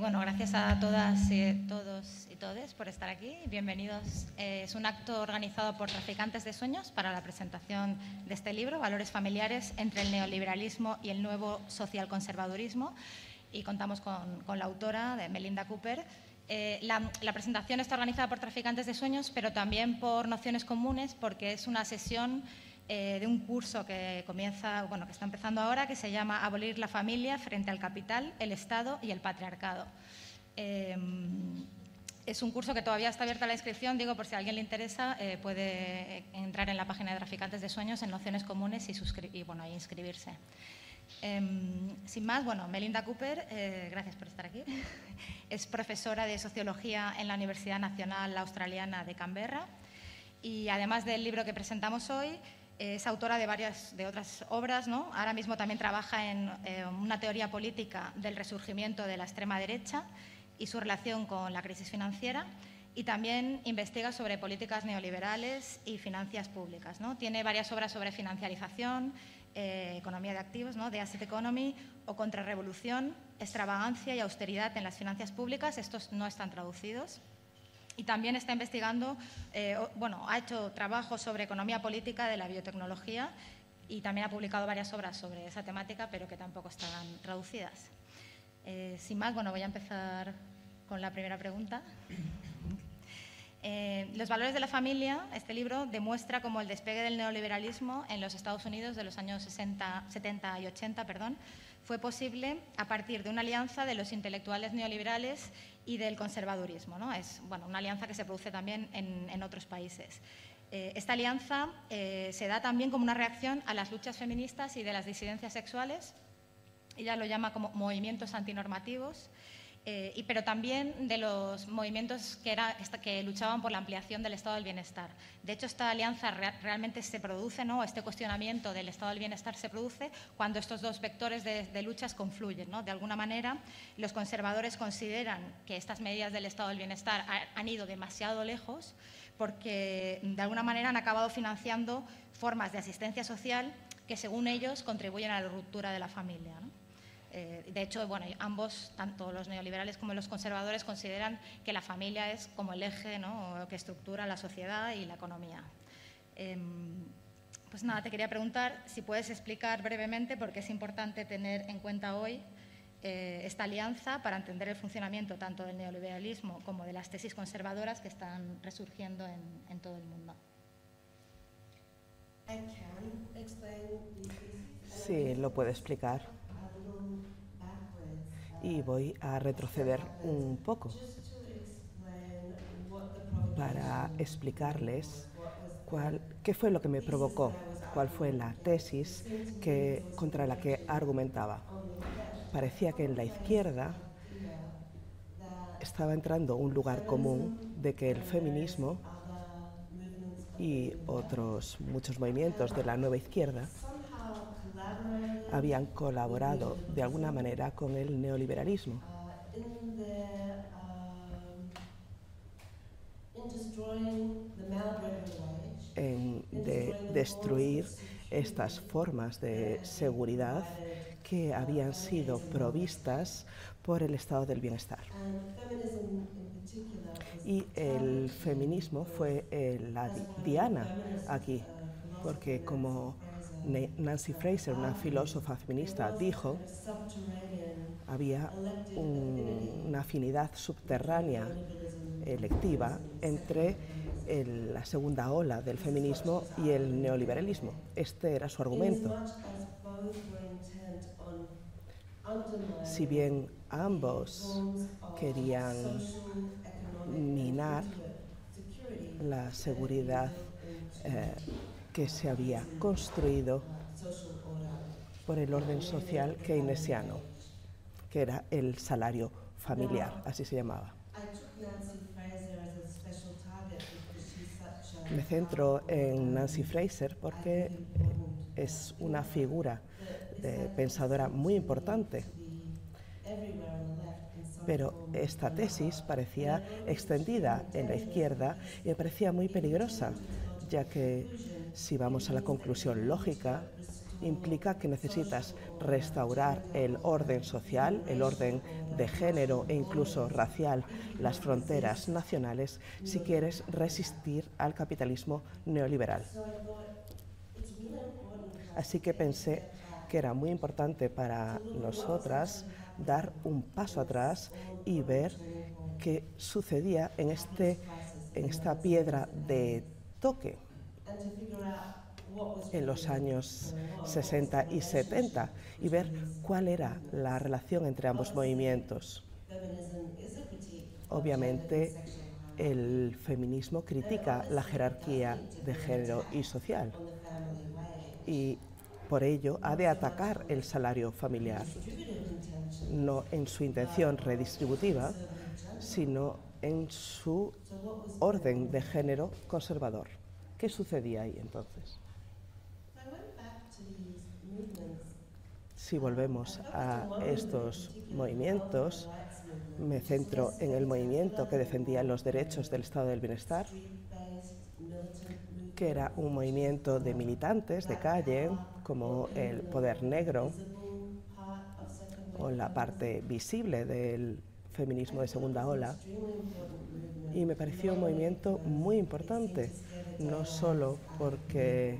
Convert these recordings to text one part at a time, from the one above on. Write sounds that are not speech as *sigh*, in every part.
bueno, gracias a todas y todos y todes por estar aquí. Bienvenidos. Eh, es un acto organizado por Traficantes de Sueños para la presentación de este libro, Valores familiares entre el neoliberalismo y el nuevo socialconservadurismo. Y contamos con, con la autora, de Melinda Cooper. Eh, la, la presentación está organizada por Traficantes de Sueños, pero también por Nociones Comunes, porque es una sesión eh, de un curso que comienza, bueno, que está empezando ahora, que se llama Abolir la familia frente al capital, el Estado y el patriarcado. Eh, es un curso que todavía está abierta la inscripción, digo, por si a alguien le interesa, eh, puede entrar en la página de Traficantes de Sueños en Nociones Comunes y, y, bueno, ahí inscribirse. Em, sin más, bueno, Melinda Cooper, eh, gracias por estar aquí. *laughs* Es profesora de Sociología en la Universidad Nacional Australiana de Canberra y además del libro que presentamos hoy, es autora de varias de otras obras. ¿no? Ahora mismo también trabaja en eh, una teoría política del resurgimiento de la extrema derecha y su relación con la crisis financiera. Y también investiga sobre políticas neoliberales y finanzas públicas. ¿no? Tiene varias obras sobre financiarización, eh, economía de activos, ¿no? de asset economy o contrarrevolución, extravagancia y austeridad en las finanzas públicas. Estos no están traducidos y también está investigando, eh, bueno, ha hecho trabajos sobre economía política de la biotecnología y también ha publicado varias obras sobre esa temática, pero que tampoco están traducidas. Eh, sin más, bueno, voy a empezar con la primera pregunta. Eh, los valores de la familia, este libro demuestra cómo el despegue del neoliberalismo en los Estados Unidos de los años 60, 70 y 80 perdón, fue posible a partir de una alianza de los intelectuales neoliberales y del conservadurismo. ¿no? Es bueno, una alianza que se produce también en, otros países. Eh, esta alianza eh, se da también como una reacción a las luchas feministas y de las disidencias sexuales. Ella lo llama como movimientos antinormativos. Eh, y, pero también de los movimientos que, luchaban por la ampliación del estado del bienestar. De hecho, esta alianza rea- realmente se produce, ¿no? este cuestionamiento del estado del bienestar se produce cuando estos dos vectores de, luchas confluyen. ¿no? De alguna manera, los conservadores consideran que estas medidas del estado del bienestar ha- han ido demasiado lejos porque, de alguna manera, han acabado financiando formas de asistencia social que, según ellos, contribuyen a la ruptura de la familia. Eh, de hecho, bueno, ambos, tanto los neoliberales como los conservadores, consideran que la familia es como el eje ¿no? que estructura la sociedad y la economía. Em, pues nada, te quería preguntar si puedes explicar brevemente por qué es importante tener en cuenta hoy eh, esta alianza para entender el funcionamiento tanto del neoliberalismo como de las tesis conservadoras que están resurgiendo en, en todo el mundo. Sí, lo puedo explicar y voy a retroceder un poco para explicarles cuál, qué fue lo que me provocó, cuál fue la tesis que, contra la que argumentaba. Parecía que en la izquierda estaba entrando un lugar común de que el feminismo y otros muchos movimientos de la nueva izquierda habían colaborado de alguna manera con el neoliberalismo en de destruir estas formas de seguridad que habían sido provistas por el estado del bienestar. Y el feminismo fue eh, la di- diana aquí, porque como Nancy Fraser, una filósofa feminista, dijo, había un- una afinidad subterránea electiva entre la segunda ola del feminismo y el neoliberalismo. Este era su argumento. Si bien ambos querían minar la seguridad eh, que se había construido por el orden social keynesiano, que era el salario familiar, así se llamaba. Me centro en Nancy Fraser porque es una figura de pensadora muy importante, pero esta tesis parecía extendida en la izquierda y me parecía muy peligrosa, ya que si vamos a la conclusión lógica, implica que necesitas restaurar el orden social, el orden de género e incluso racial, las fronteras nacionales, si quieres resistir al capitalismo neoliberal. Así que pensé que era muy importante para nosotras dar un paso atrás y ver qué sucedía en, este, en esta piedra de toque en los años 60 y 70 y ver cuál era la relación entre ambos movimientos. Obviamente, el feminismo critica la jerarquía de género y social y por ello ha de atacar el salario familiar, no en su intención redistributiva, sino en su orden de género conservador. ¿Qué sucedía ahí entonces? Si volvemos a estos movimientos, me centro en el movimiento que defendía los derechos del estado del bienestar, que era un movimiento de militantes de calle, como el Poder Negro, o la parte visible del feminismo de segunda ola, y me pareció un movimiento muy importante, no solo porque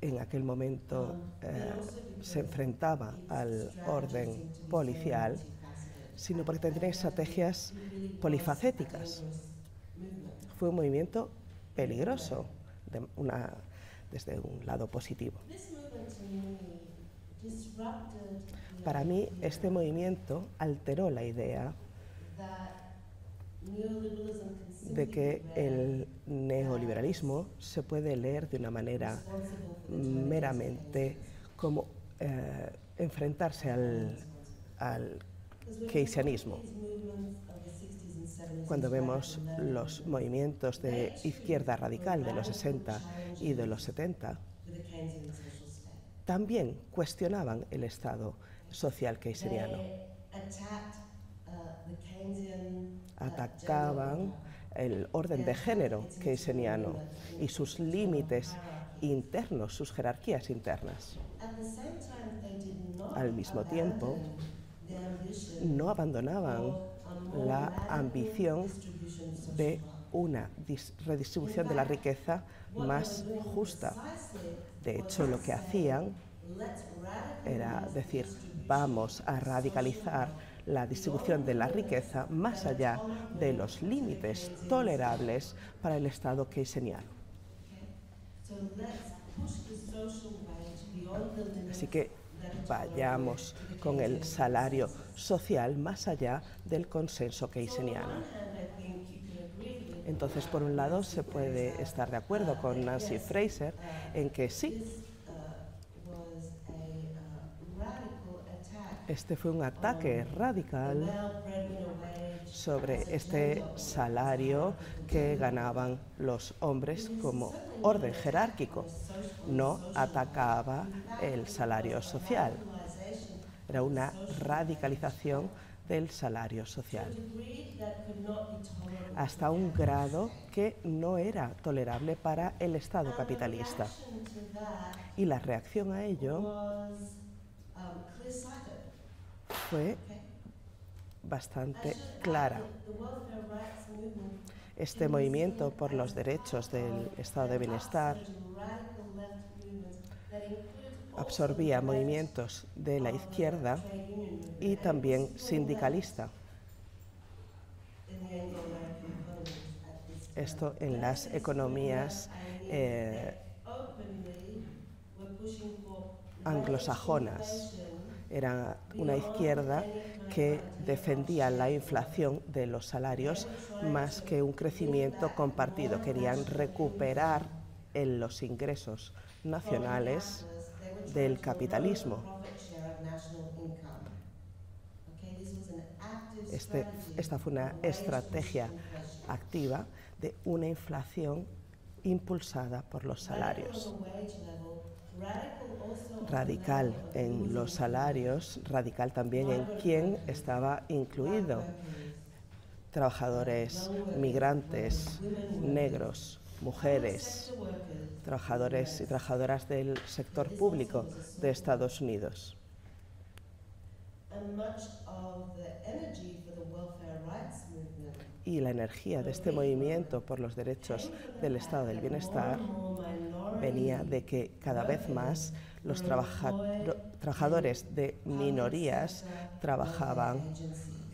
en aquel momento eh, se enfrentaba al orden policial, sino porque tendría estrategias polifacéticas. Fue un movimiento peligroso de una, desde un lado positivo. Para mí, este movimiento alteró la idea de que el neoliberalismo se puede leer de una manera meramente como eh, enfrentarse al, al. Cuando vemos los movimientos de izquierda radical de los 60 y de los 70, también cuestionaban el Estado social keynesiano. Atacaban el orden de género keynesiano y sus límites internos, sus jerarquías internas. Al mismo tiempo, no abandonaban la ambición de una redistribución de la riqueza más justa. De hecho, lo que hacían era decir, vamos a radicalizar la distribución de la riqueza más allá de los límites tolerables para el Estado keynesiano. Así que vayamos con el salario social más allá del consenso keynesiano. Entonces, por un lado, se puede estar de acuerdo con Nancy Fraser en que sí, este fue un ataque radical sobre este salario que ganaban los hombres como orden jerárquico. No atacaba el salario social. Era una radicalización del salario social, hasta un grado que no era tolerable para el Estado capitalista. Y la reacción a ello fue bastante clara. Este movimiento por los derechos del estado de bienestar absorbía movimientos de la izquierda y también sindicalista. Esto en las economías eh, anglosajonas. Era una izquierda que defendía la inflación de los salarios más que un crecimiento compartido. Querían recuperar en los ingresos nacionales del capitalismo. Este, esta fue una estrategia activa de una inflación impulsada por los salarios. Radical en los salarios, radical también en quién estaba incluido. Trabajadores migrantes, negros, mujeres, trabajadores y trabajadoras del sector público de Estados Unidos. Y la energía de este movimiento por los derechos del estado del bienestar venía de que cada vez más los trabajadores de minorías trabajaban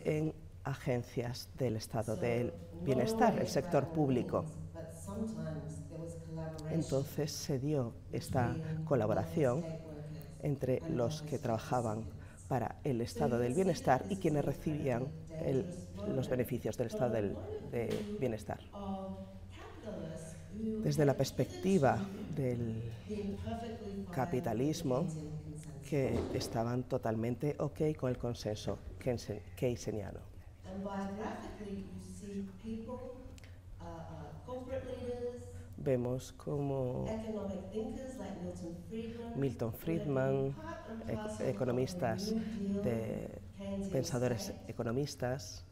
en agencias del estado del bienestar, el sector público. Entonces se dio esta colaboración entre los que trabajaban para el estado del bienestar y quienes recibían los beneficios del estado del bienestar. Desde la perspectiva del capitalismo, que estaban totalmente ok con el consenso keynesiano. Vemos como Milton Friedman, economistas de pensadores economistas,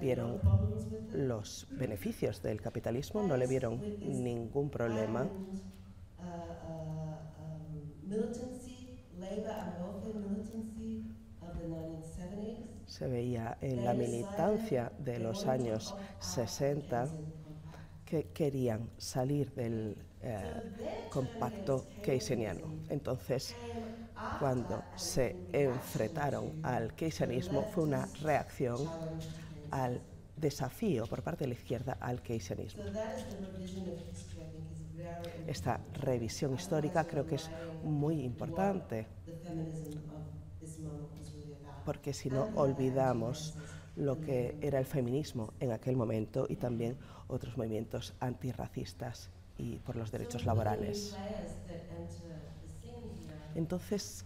vieron los beneficios del capitalismo, no le vieron ningún problema. Se veía en la militancia de los años 60 que querían salir del eh, compacto keynesiano. Entonces, cuando se enfrentaron al keynesianismo, fue una reacción al desafío por parte de la izquierda al keynesianismo. Esta revisión histórica creo que es muy importante porque si no olvidamos lo que era el feminismo en aquel momento y también otros movimientos antirracistas y por los derechos laborales. Entonces,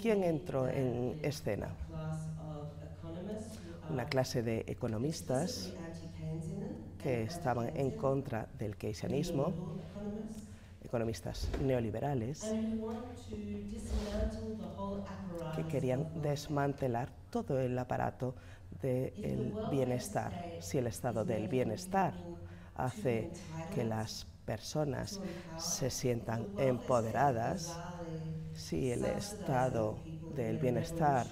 ¿quién entró en escena? Una clase de economistas que estaban en contra del keynesianismo, economistas neoliberales, que querían desmantelar todo el aparato del bienestar. Si el estado del bienestar hace que las personas se sientan empoderadas, si el estado del bienestar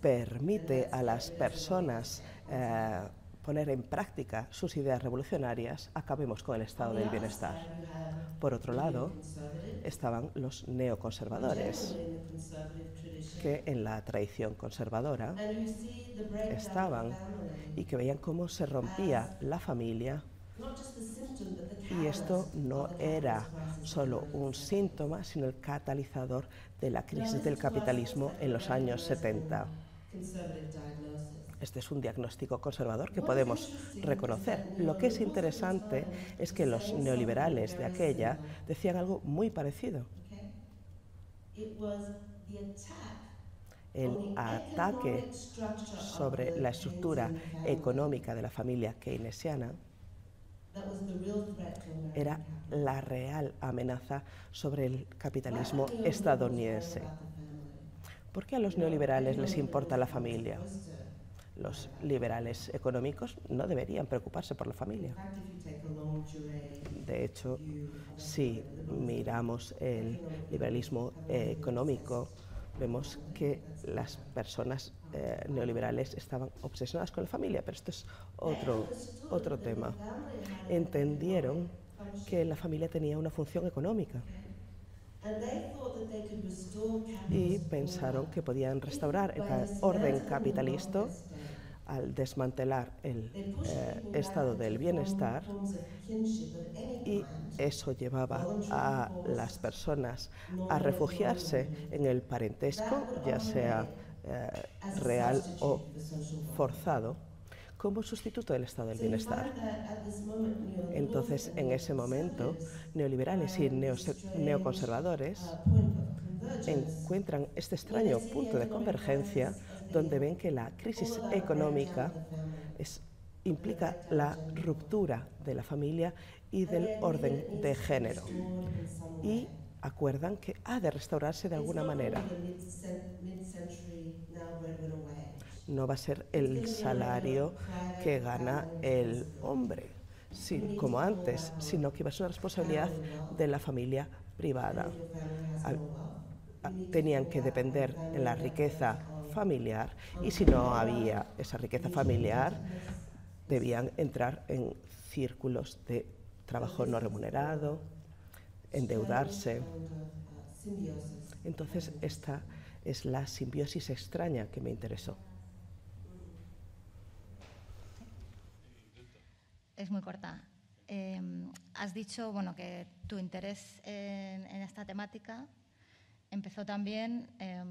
permite a las personas eh, poner en práctica sus ideas revolucionarias, acabemos con el estado del bienestar. Por otro lado, estaban los neoconservadores, que en la tradición conservadora estaban y que veían cómo se rompía la familia y esto no era solo un síntoma, sino el catalizador de la crisis del capitalismo en los años 70. Este es un diagnóstico conservador que podemos reconocer. Lo que es interesante es que los neoliberales de aquella decían algo muy parecido. El ataque sobre la estructura económica de la familia keynesiana era la real amenaza sobre el capitalismo estadounidense. ¿Por qué a los neoliberales les importa la familia? Los liberales económicos no deberían preocuparse por la familia. De hecho, si miramos el liberalismo económico, vemos que las personas eh, neoliberales estaban obsesionadas con la familia, pero esto es otro, otro tema. Entendieron que la familia tenía una función económica y pensaron que podían restaurar el orden capitalista al desmantelar el eh, estado del bienestar y eso llevaba a las personas a refugiarse en el parentesco, ya sea eh, real o forzado, como sustituto del estado del bienestar. Entonces, en ese momento, neoliberales y neoconservadores encuentran este extraño punto de convergencia donde ven que la crisis económica es implica la ruptura de la familia y del orden de género. Y acuerdan que ha de restaurarse de alguna manera. No va a ser el salario que gana el hombre, como antes, sino que va a ser una responsabilidad de la familia privada. Tenían que depender de la riqueza familiar y si no había esa riqueza familiar, debían entrar en círculos de trabajo no remunerado, endeudarse. Entonces, esta es la simbiosis extraña que me interesó. Es muy corta. Eh, has dicho bueno, que tu interés en, esta temática empezó también eh,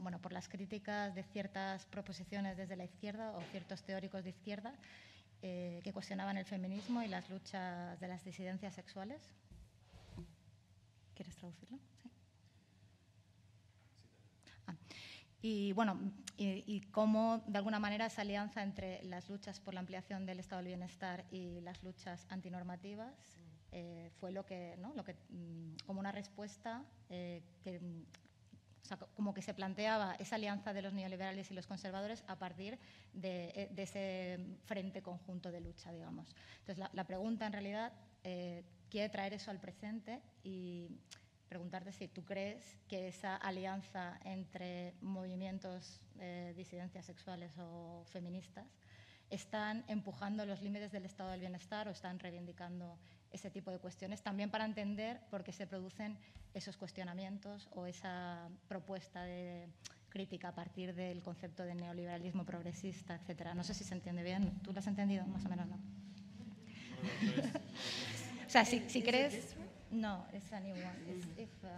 bueno, por las críticas de ciertas proposiciones desde la izquierda o ciertos teóricos de izquierda eh, que cuestionaban el feminismo y las luchas de las disidencias sexuales. ¿Quieres traducirlo? Sí. Ah. Y bueno, y, y, cómo de alguna manera esa alianza entre las luchas por la ampliación del estado del bienestar y las luchas antinormativas eh, fue lo que, ¿no? lo que, mm, como una respuesta eh, que mm, o sea, como que se planteaba esa alianza de los neoliberales y los conservadores a partir de, eh, de ese frente conjunto de lucha, digamos. Entonces, la, la pregunta en realidad eh, quiere traer eso al presente y preguntarte si tú crees que esa alianza entre movimientos eh, disidencias sexuales o feministas están empujando los límites del estado del bienestar o están reivindicando ese tipo de cuestiones, también para entender por qué se producen esos cuestionamientos o esa propuesta de crítica a partir del concepto de neoliberalismo progresista, etcétera. No sé si se entiende bien. ¿Tú lo has entendido? Más o menos no. *laughs* o sea, si, si crees... No, it's a new one. It's if uh,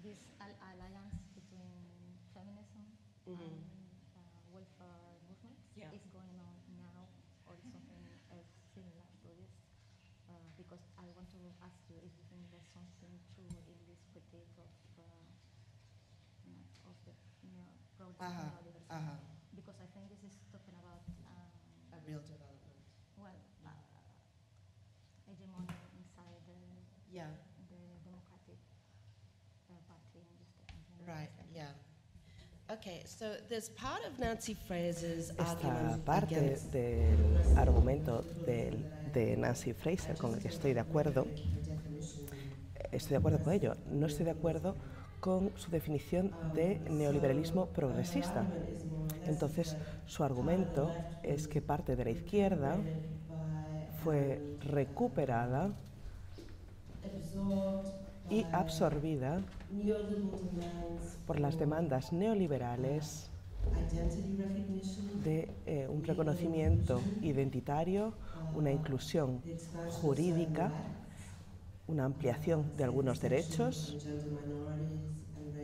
this alliance between feminism mm -hmm. and uh, welfare movements Yeah. is going on now or something else similar to this. Uh, because I want to ask you if you think there's something true in this critique of, uh, you know, of the neo progressive Uh-huh, uh-huh. Because I think this is talking about um, A real development. well, uh, hegemony inside the, Yeah, Esta parte del argumento del- de Nancy Fraser con el que estoy de acuerdo, estoy de acuerdo con ello. No estoy de acuerdo con su definición de neoliberalismo progresista. Entonces, su argumento es que parte de la izquierda fue recuperada y absorbida por las demandas neoliberales de eh, un reconocimiento identitario, una inclusión jurídica, una ampliación de algunos derechos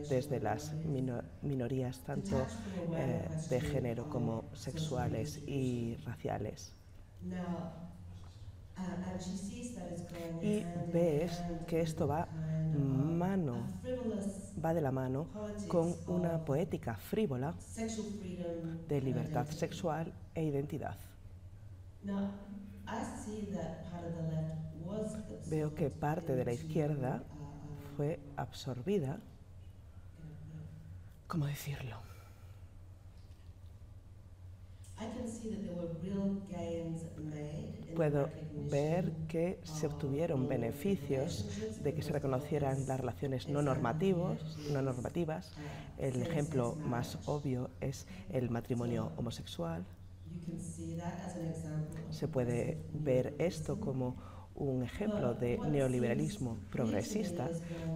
desde las mino- minorías tanto eh, de género como sexuales y raciales. Y ves que esto va mano, va de la mano con una poética frívola de libertad sexual e identidad. Veo que parte de la izquierda fue absorbida, ¿cómo decirlo? Puedo ver que se obtuvieron beneficios de que se reconocieran las relaciones no, normativos, no normativas. El ejemplo más obvio es el matrimonio homosexual. Se puede ver esto como un ejemplo de neoliberalismo progresista,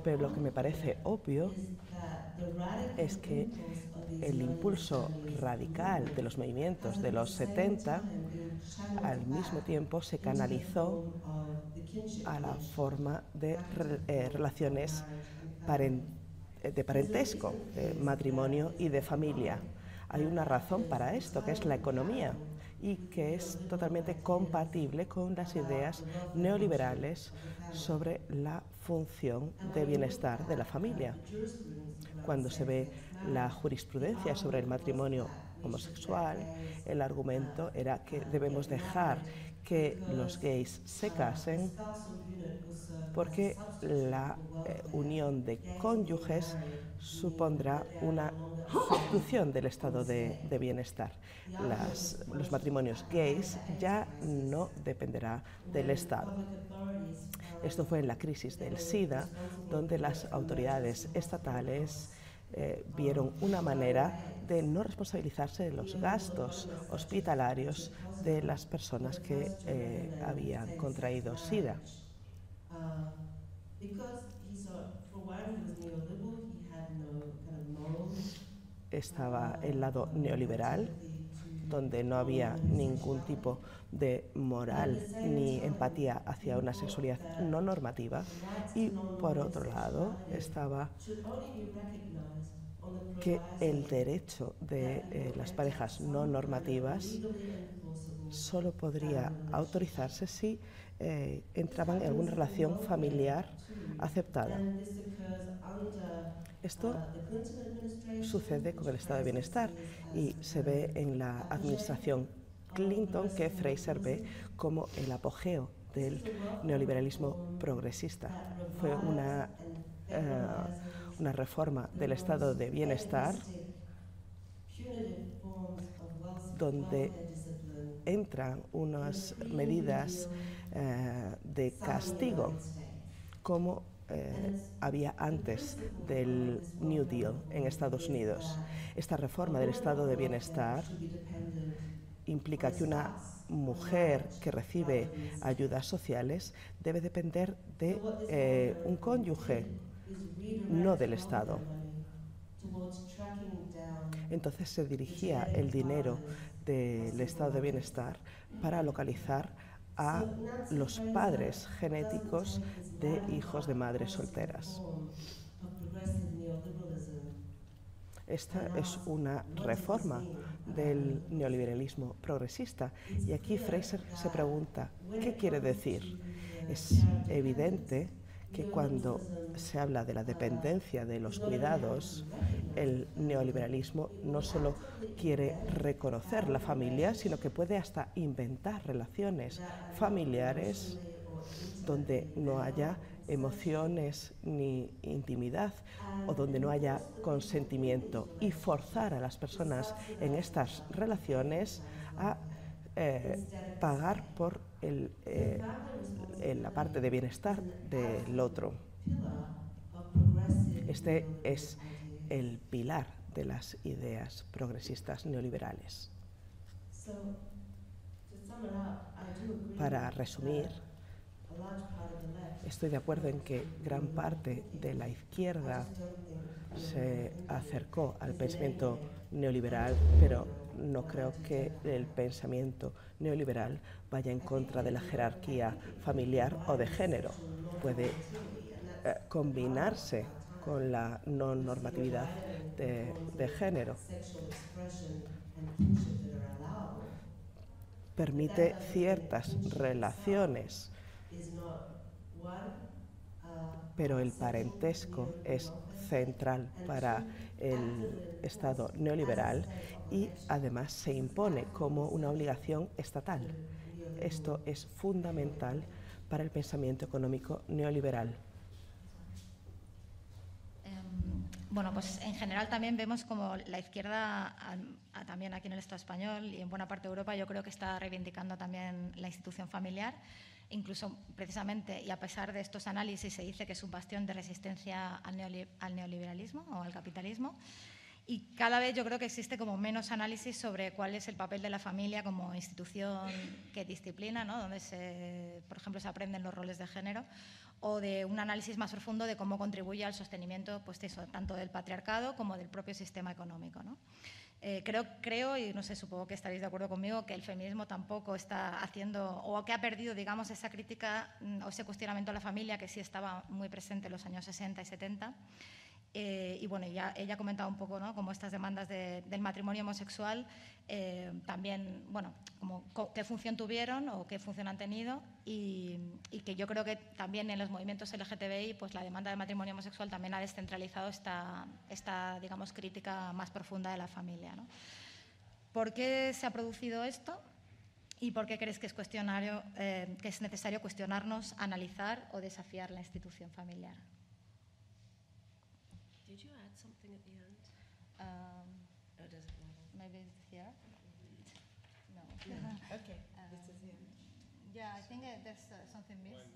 pero lo que me parece obvio es que el impulso radical de los movimientos de los 70 al mismo tiempo se canalizó a la forma de eh, relaciones de parentesco, de matrimonio y de familia. Hay una razón para esto, que es la economía, y que es totalmente compatible con las ideas neoliberales sobre la función de bienestar de la familia. Cuando se ve la jurisprudencia sobre el matrimonio homosexual, el argumento era que debemos dejar que los gays se casen porque la eh, unión de cónyuges supondrá una sustitución del estado de, bienestar. Los matrimonios gays ya no dependerá del Estado. Esto fue en la crisis del SIDA, donde las autoridades estatales eh, vieron una manera de no responsabilizarse de los gastos hospitalarios de las personas que eh, habían contraído SIDA. Uh, because he saw, for one, he was neoliberal, he had no kind of moral Estaba el lado neoliberal, donde no había ningún tipo de moral ni empatía hacia una sexualidad no normativa, y por otro lado estaba que el derecho de eh, las parejas no normativas solo podría autorizarse si eh, entraban en alguna relación familiar aceptada. Esto sucede con el estado de bienestar y se ve en la administración Clinton que Fraser ve como el apogeo del neoliberalismo progresista. Fue una, eh, una reforma del estado de bienestar donde entran unas medidas eh, de castigo como eh, había antes del New Deal en Estados Unidos. Esta reforma del estado de bienestar implica que una mujer que recibe ayudas sociales debe depender de eh, un cónyuge, no del Estado. Entonces se dirigía el dinero del estado de bienestar para localizar a los padres genéticos de hijos de madres solteras. Esta es una reforma del neoliberalismo progresista y aquí Fraser se pregunta, ¿qué quiere decir? Es evidente que cuando se habla de la dependencia de los cuidados, el neoliberalismo no solo quiere reconocer la familia, sino que puede hasta inventar relaciones familiares donde no haya emociones ni intimidad o donde no haya consentimiento y forzar a las personas en estas relaciones a eh, pagar por el, eh, la parte de bienestar del otro. Este es el pilar de las ideas progresistas neoliberales. Para resumir, estoy de acuerdo en que gran parte de la izquierda se acercó al pensamiento neoliberal, pero no creo que el pensamiento neoliberal vaya en contra de la jerarquía familiar o de género. Puede eh, combinarse con la no normatividad de, género. Permite ciertas relaciones, pero el parentesco es central para el Estado neoliberal y además se impone como una obligación estatal. Esto es fundamental para el pensamiento económico neoliberal. Em, Bueno, pues en general también vemos como la izquierda, al- a- también aquí en el Estado español y en buena parte de Europa, yo creo que está reivindicando también la institución familiar. Incluso precisamente, y a pesar de estos análisis, se dice que es un bastión de resistencia al neoliberalismo o al capitalismo. Y cada vez yo creo que existe como menos análisis sobre cuál es el papel de la familia como institución que disciplina, ¿no? donde, se, por ejemplo, se aprenden los roles de género, o de un análisis más profundo de cómo contribuye al sostenimiento pues tanto del patriarcado como del propio sistema económico. ¿no? Eh, creo, creo, y no sé, supongo que estaréis de acuerdo conmigo, que el feminismo tampoco está haciendo, o que ha perdido, digamos, esa crítica mm, o ese cuestionamiento a la familia que sí estaba muy presente en los años 60 y 70. Eh, y bueno, ya ella ha comentado un poco ¿no? como estas demandas de- del matrimonio homosexual eh, también, bueno, qué función tuvieron o qué función han tenido y, que yo creo que también en los movimientos LGTBI pues la demanda del matrimonio homosexual también ha descentralizado esta, esta digamos, crítica más profunda de la familia. ¿no? ¿Por qué se ha producido esto? ¿Y por qué crees que es, eh, que es necesario cuestionarnos, analizar o desafiar la institución familiar? Something at the end? Um, Oh, does it matter? maybe it's here? No. *laughs* Okay, *laughs* this is here. yeah, I think uh, there's uh, something missed.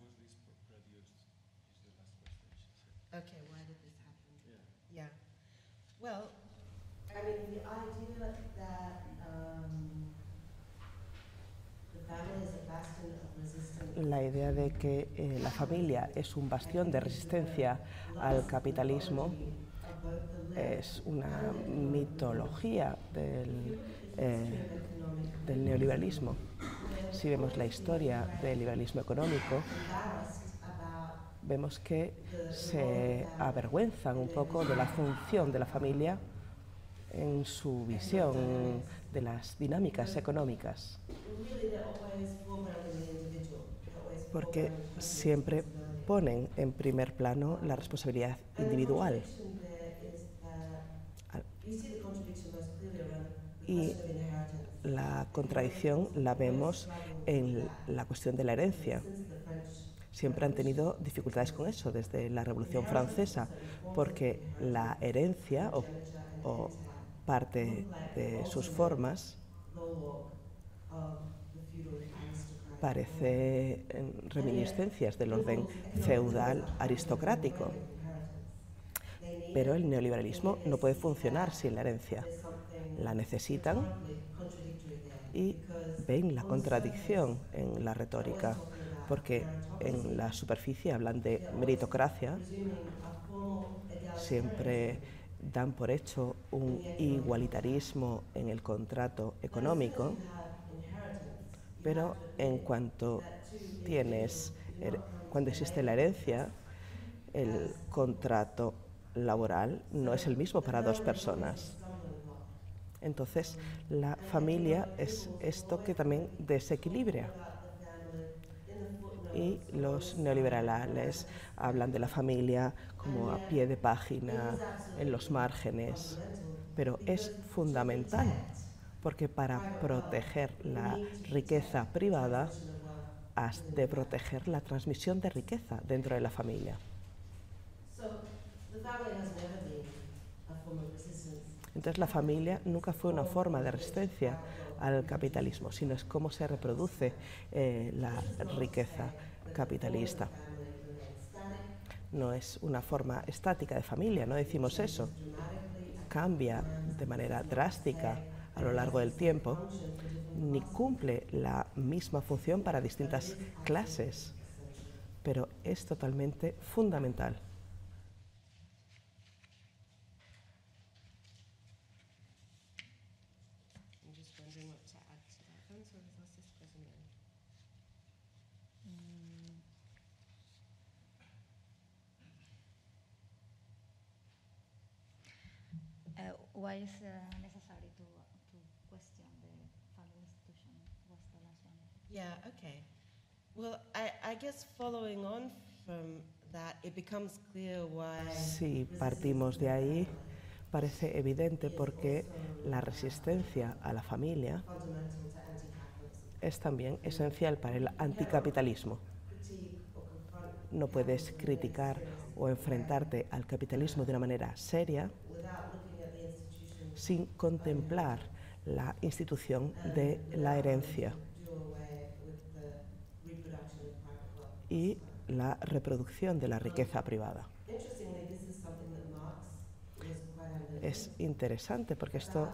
Okay, why did this happen? Yeah. Well, I mean, the idea that um, the family is a bastion of resistance La idea de que eh, la familia es un bastión de resistencia al capitalismo es una mitología del, eh, del neoliberalismo. Si vemos la historia del liberalismo económico, vemos que se avergüenzan un poco de la función de la familia en su visión de las dinámicas económicas, porque siempre ponen en primer plano la responsabilidad individual. foregrounding there is that Al- you see the contradiction most clearly around the Y la contradicción la vemos en la cuestión de la herencia. Siempre han tenido dificultades con eso desde la Revolución Francesa, porque la herencia o, o parte de sus formas parece en reminiscencias del orden feudal aristocrático. Pero el neoliberalismo no puede funcionar sin la herencia. La necesitan y ven la contradicción en la retórica, porque en la superficie hablan de meritocracia, siempre dan por hecho un igualitarismo en el contrato económico, pero en cuanto tienes, her- cuando existe la herencia, el contrato laboral no es el mismo para dos personas. Entonces, la familia es esto que también desequilibra. Y los neoliberales hablan de la familia como a pie de página, en los márgenes, pero es fundamental, porque para proteger la riqueza privada, has de proteger la transmisión de riqueza dentro de la familia. Entonces la familia nunca fue una forma de resistencia al capitalismo, sino es cómo se reproduce eh, la riqueza capitalista. No es una forma estática de familia, no decimos eso. Cambia de manera drástica a lo largo del tiempo, ni cumple la misma función para distintas clases, pero es totalmente fundamental. I'm just wondering what to add to that. I'm sorry, I've lost this question again. Uh, why is uh, necessary to, to question the family institution? Was the last one? Yeah, okay. Well, I, I guess following on from that, it becomes clear why Si partimos de ahí, parece evidente porque la resistencia a la familia fundamental to anti-capitalism. es también esencial para el anticapitalismo. No puedes criticar o enfrentarte al capitalismo de una manera seria without looking at the institution sin contemplar la institución de la herencia y la reproducción de la riqueza privada. Es interesante porque esto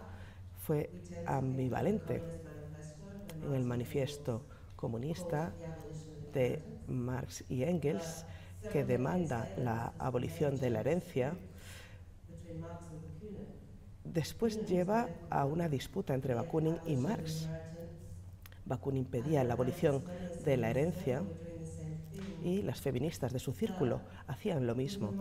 fue ambivalente en el manifiesto comunista de Marx y Engels que demanda la abolición de la herencia, between Marx and Bakunin. Después lleva a una disputa entre Bakunin y Marx. Bakunin pedía la abolición de la herencia y las feministas de su círculo hacían lo mismo,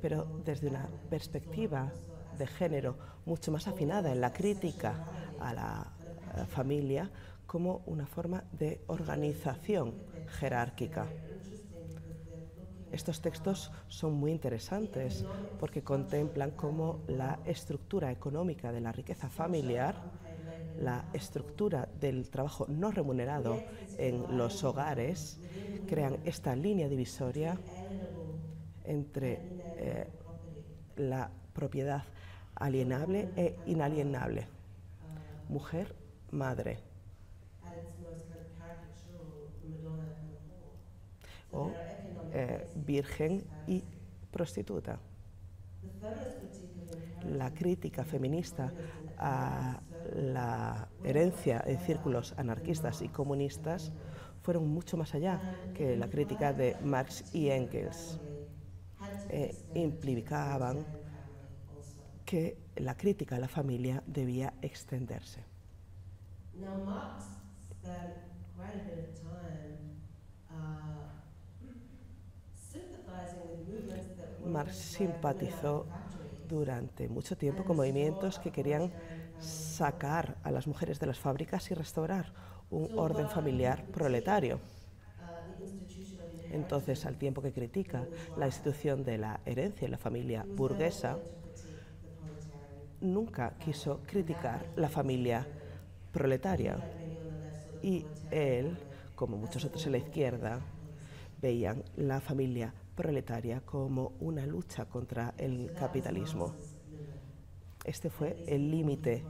pero desde una perspectiva de género mucho más afinada en la crítica a la familia como una forma de organización jerárquica. interesting because they're looking Estos textos son muy interesantes porque contemplan cómo la estructura económica de la riqueza familiar, la estructura del trabajo no remunerado en los hogares, crean esta línea divisoria entre eh, la propiedad alienable e inalienable. Mujer, madre. O eh, virgen y prostituta. La crítica feminista a la herencia en círculos anarquistas y comunistas fueron mucho más allá que la crítica de Marx y Engels. Eh, implicaban que la crítica a la familia debía extenderse. Marx simpatizó durante mucho tiempo con movimientos que querían sacar a las mujeres de las fábricas y restaurar un orden familiar proletario. Entonces, al tiempo que critica la institución de la herencia en la familia burguesa, nunca quiso criticar la familia proletaria. Y él, como muchos otros en la izquierda, veían la familia proletaria como una lucha contra el capitalismo. Este fue el límite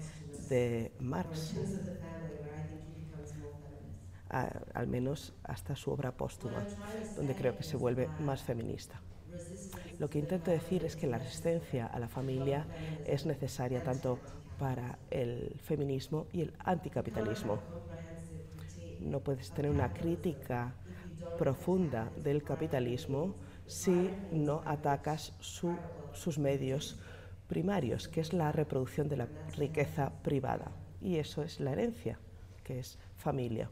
de Marx, al menos hasta su obra póstuma, donde creo que se vuelve más feminista. Lo que intento decir es que la resistencia a la familia es necesaria tanto para el feminismo y el anticapitalismo. No puedes tener una crítica profunda del capitalismo si no atacas sus medios primarios, que es la reproducción de la riqueza privada. Y eso es la herencia, que es familia.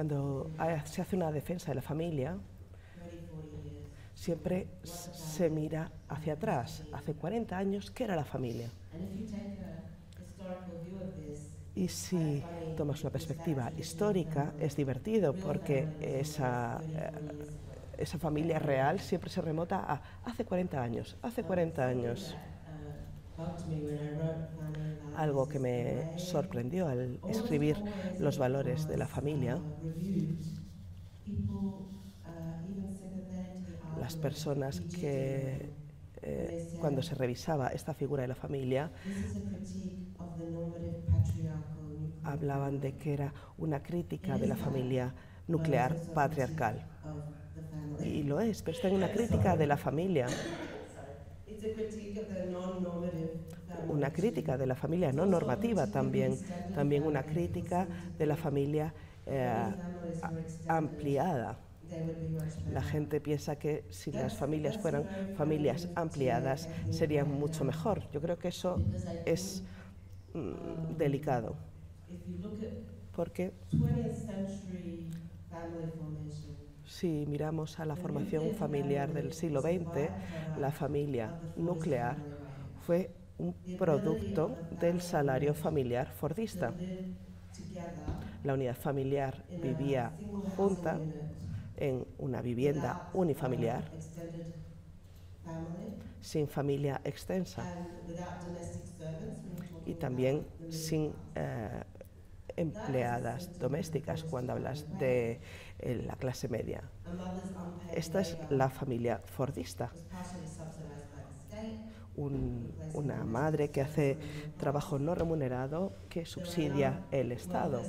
Cuando se hace una defensa de la familia, siempre se mira hacia atrás. Hace 40 años, ¿qué era la familia? Y si tomas una perspectiva histórica, es divertido porque esa, eh, esa familia real siempre se remota a hace 40 años, hace 40 años. Algo que me sorprendió al escribir los valores de la familia, las personas que eh, cuando se revisaba esta figura de la familia hablaban de que era una crítica de la familia nuclear patriarcal. Y lo es, pero está en una crítica de la familia una crítica de la familia no normativa también, también una crítica de la familia eh, ampliada. La gente piensa que si las familias fueran familias ampliadas serían mucho mejor. Yo creo que eso es mm, delicado. Porque si miramos a la formación familiar del siglo XX, la familia nuclear fue un producto del salario familiar fordista. La unidad familiar vivía junta en una vivienda unifamiliar sin familia extensa y también sin eh, empleadas domésticas cuando hablas de eh, la clase media. Esta es la familia fordista. Una madre que hace trabajo no remunerado que subsidia el Estado.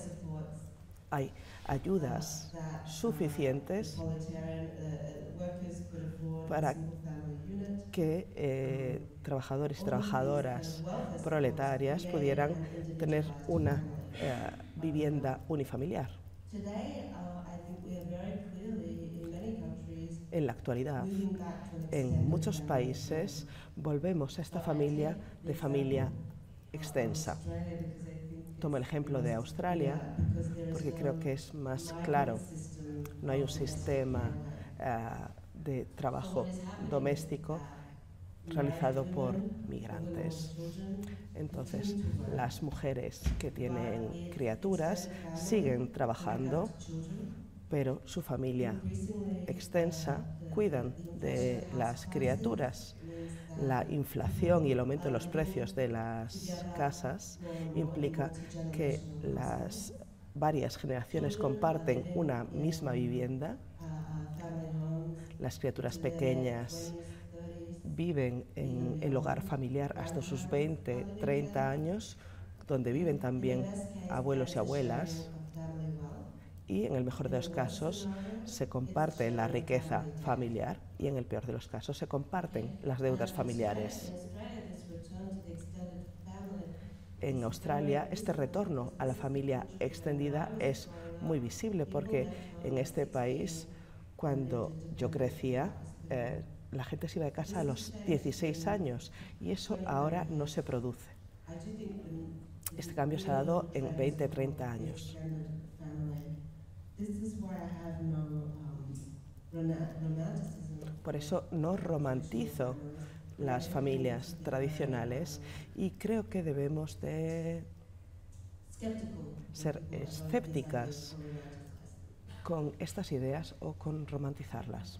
Hay ayudas suficientes para que eh, trabajadores y trabajadoras proletarias pudieran tener una eh, vivienda unifamiliar. En la actualidad, en muchos países volvemos a esta familia de familia extensa. Tomo el ejemplo de Australia porque creo que es más claro. No hay un sistema uh, de trabajo doméstico realizado por migrantes. Entonces, las mujeres que tienen criaturas siguen trabajando, pero su familia extensa cuidan de las criaturas. La inflación y el aumento de los precios de las casas implica que las varias generaciones comparten una misma vivienda. Las criaturas pequeñas viven en el hogar familiar hasta sus 20, 30 años, donde viven también abuelos y abuelas. Y en el mejor de los casos se comparte la riqueza familiar y en el peor de los casos se comparten las deudas familiares. En Australia este retorno a la familia extendida es muy visible porque en este país, cuando yo crecía, eh, la gente se iba de casa a los 16 años y eso ahora no se produce. Este cambio se ha dado en 20, 30 años. Por eso no romantizo las familias tradicionales y creo que debemos de ser escépticas con estas ideas o con romantizarlas.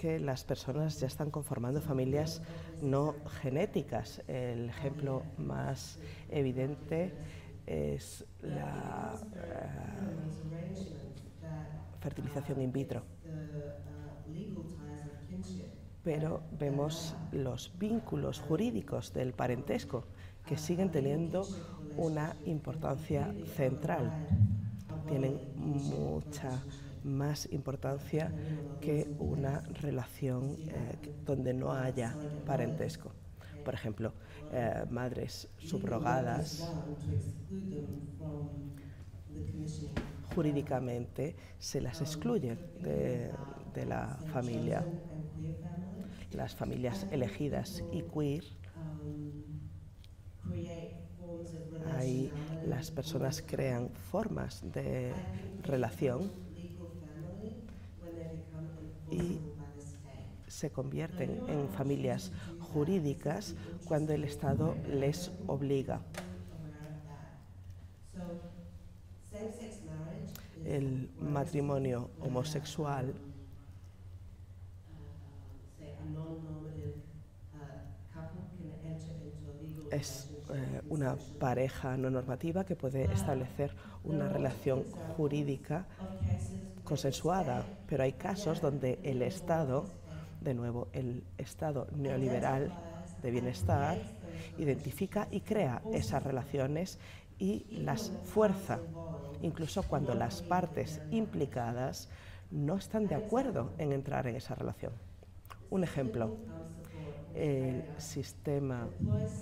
que las personas ya están conformando familias no genéticas. El ejemplo más evidente es la uh, fertilización in vitro. Pero vemos los vínculos jurídicos del parentesco que siguen teniendo una importancia central. Tienen mucha más importancia que una relación eh, donde no haya parentesco. Por ejemplo, eh, madres subrogadas jurídicamente se las excluye de, de la familia. Las familias elegidas y queer ahí las personas crean formas de relación y se convierten en familias jurídicas cuando el Estado les obliga. El matrimonio homosexual es eh, una pareja no normativa que puede establecer una relación jurídica consensuada, pero hay casos donde el Estado, de nuevo, el Estado neoliberal de bienestar, identifica y crea esas relaciones y las fuerza, incluso cuando las partes implicadas no están de acuerdo en entrar en esa relación. Un ejemplo, el sistema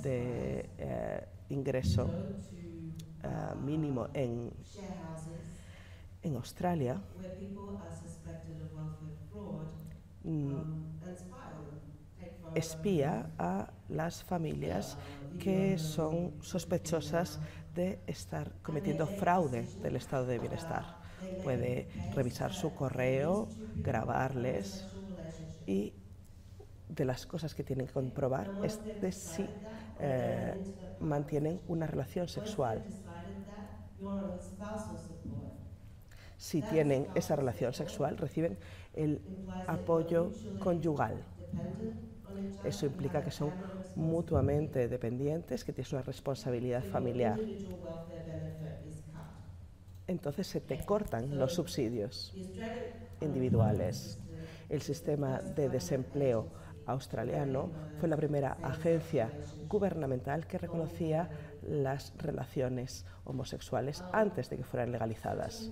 de eh, ingreso eh, mínimo en en Australia mm, espía a las familias que son sospechosas de estar cometiendo fraude del estado de bienestar. Puede revisar su correo, grabarles y de las cosas que tienen que comprobar es de si eh, mantienen una relación sexual si tienen esa relación sexual, reciben el apoyo conyugal. Eso implica que son mutuamente dependientes, que tienen una responsabilidad familiar. entonces se te cortan los subsidios individuales. El sistema de desempleo australiano fue la primera agencia gubernamental que reconocía las relaciones homosexuales antes de que fueran legalizadas.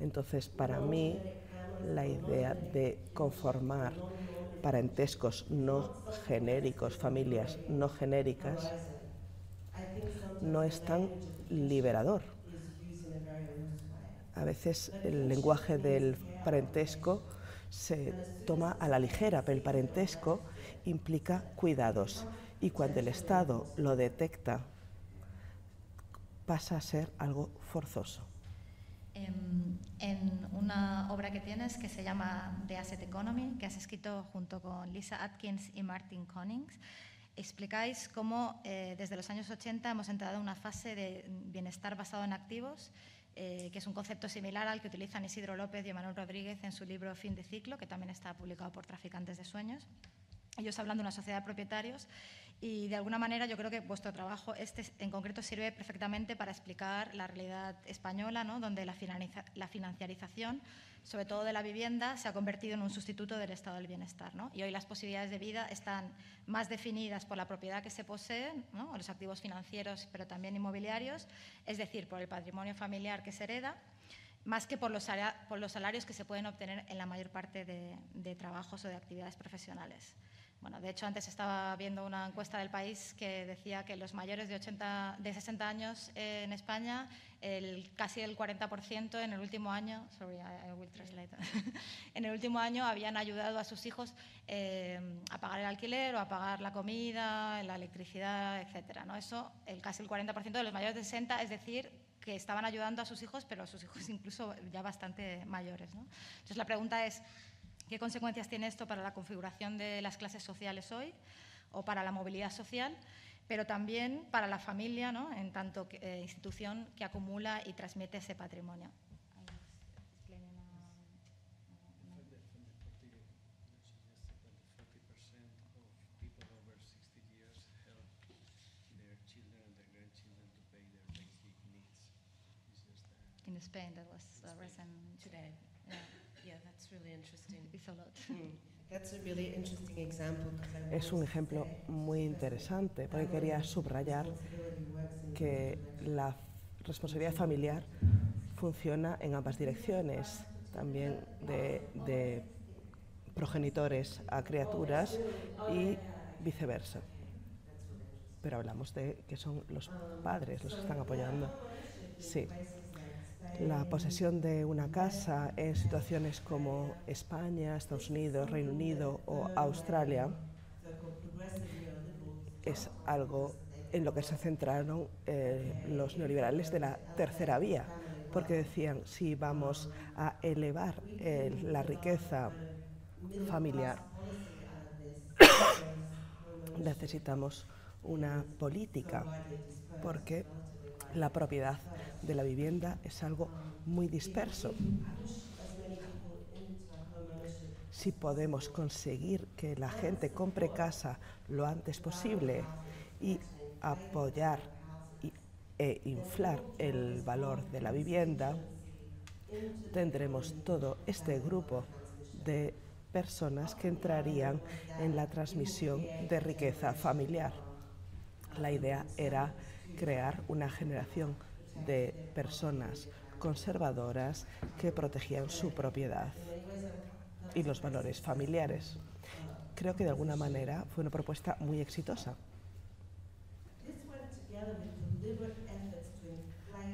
Entonces, para mí, la idea de conformar parentescos no genéricos, familias no genéricas, no es tan liberador. A veces el lenguaje del parentesco se toma a la ligera, pero el parentesco implica cuidados y cuando el Estado lo detecta pasa a ser algo forzoso. En, en, una obra que tienes que se llama The Asset Economy, que has escrito junto con Lisa Atkins y Martin Connings, explicáis cómo eh, desde los años 80 hemos entrado en una fase de bienestar basado en activos, eh, que es un concepto similar al que utilizan Isidro López y Manuel Rodríguez en su libro Fin de Ciclo, que también está publicado por Traficantes de Sueños. Ellos hablan de una sociedad de propietarios y de alguna manera yo creo que vuestro trabajo este en concreto sirve perfectamente para explicar la realidad española, ¿no? donde la, la, financiarización, sobre todo de la vivienda, se ha convertido en un sustituto del estado del bienestar. ¿no? Y hoy las posibilidades de vida están más definidas por la propiedad que se posee, ¿no? los activos financieros, pero también inmobiliarios, es decir, por el patrimonio familiar que se hereda más que por los, salarios que se pueden obtener en la mayor parte de trabajos o de actividades profesionales. Bueno, de hecho, antes estaba viendo una encuesta del país que decía que los mayores de, 80, de 60 años en España, el, casi el 40% en el último año, sorry, I, will translate, *laughs* en el último año habían ayudado a sus hijos eh, a pagar el alquiler o a pagar la comida, la electricidad, etcétera. ¿no? Eso, el, casi el 40% de los mayores de 60, es decir, que estaban ayudando a sus hijos, pero a sus hijos *laughs* incluso ya bastante mayores. ¿no? Entonces, la pregunta es, ¿Qué consecuencias tiene esto para la configuración de las clases sociales hoy o para la movilidad social? pero también para la familia, ¿no? en tanto que, eh, institución que acumula y transmite ese patrimonio. In Spain, that was uh, recent today. Yeah. Es un ejemplo muy interesante porque quería subrayar que la responsabilidad familiar funciona en ambas direcciones, también de, de progenitores a criaturas y viceversa. Pero hablamos de que son los padres los que están apoyando. Sí la posesión de una casa en situaciones como España, Estados Unidos, Reino Unido o Australia es algo en lo que se centraron eh, los neoliberales de la tercera vía, porque decían si vamos a elevar eh, la riqueza familiar, *coughs* necesitamos una política, porque la propiedad de la vivienda es algo muy disperso. Si podemos conseguir que la gente compre casa lo antes posible y apoyar e inflar el valor de la vivienda, tendremos todo este grupo de personas que entrarían en la transmisión de riqueza familiar. La idea era crear una generación de personas conservadoras que protegían su propiedad y los valores familiares. Creo que de alguna manera fue una propuesta muy exitosa.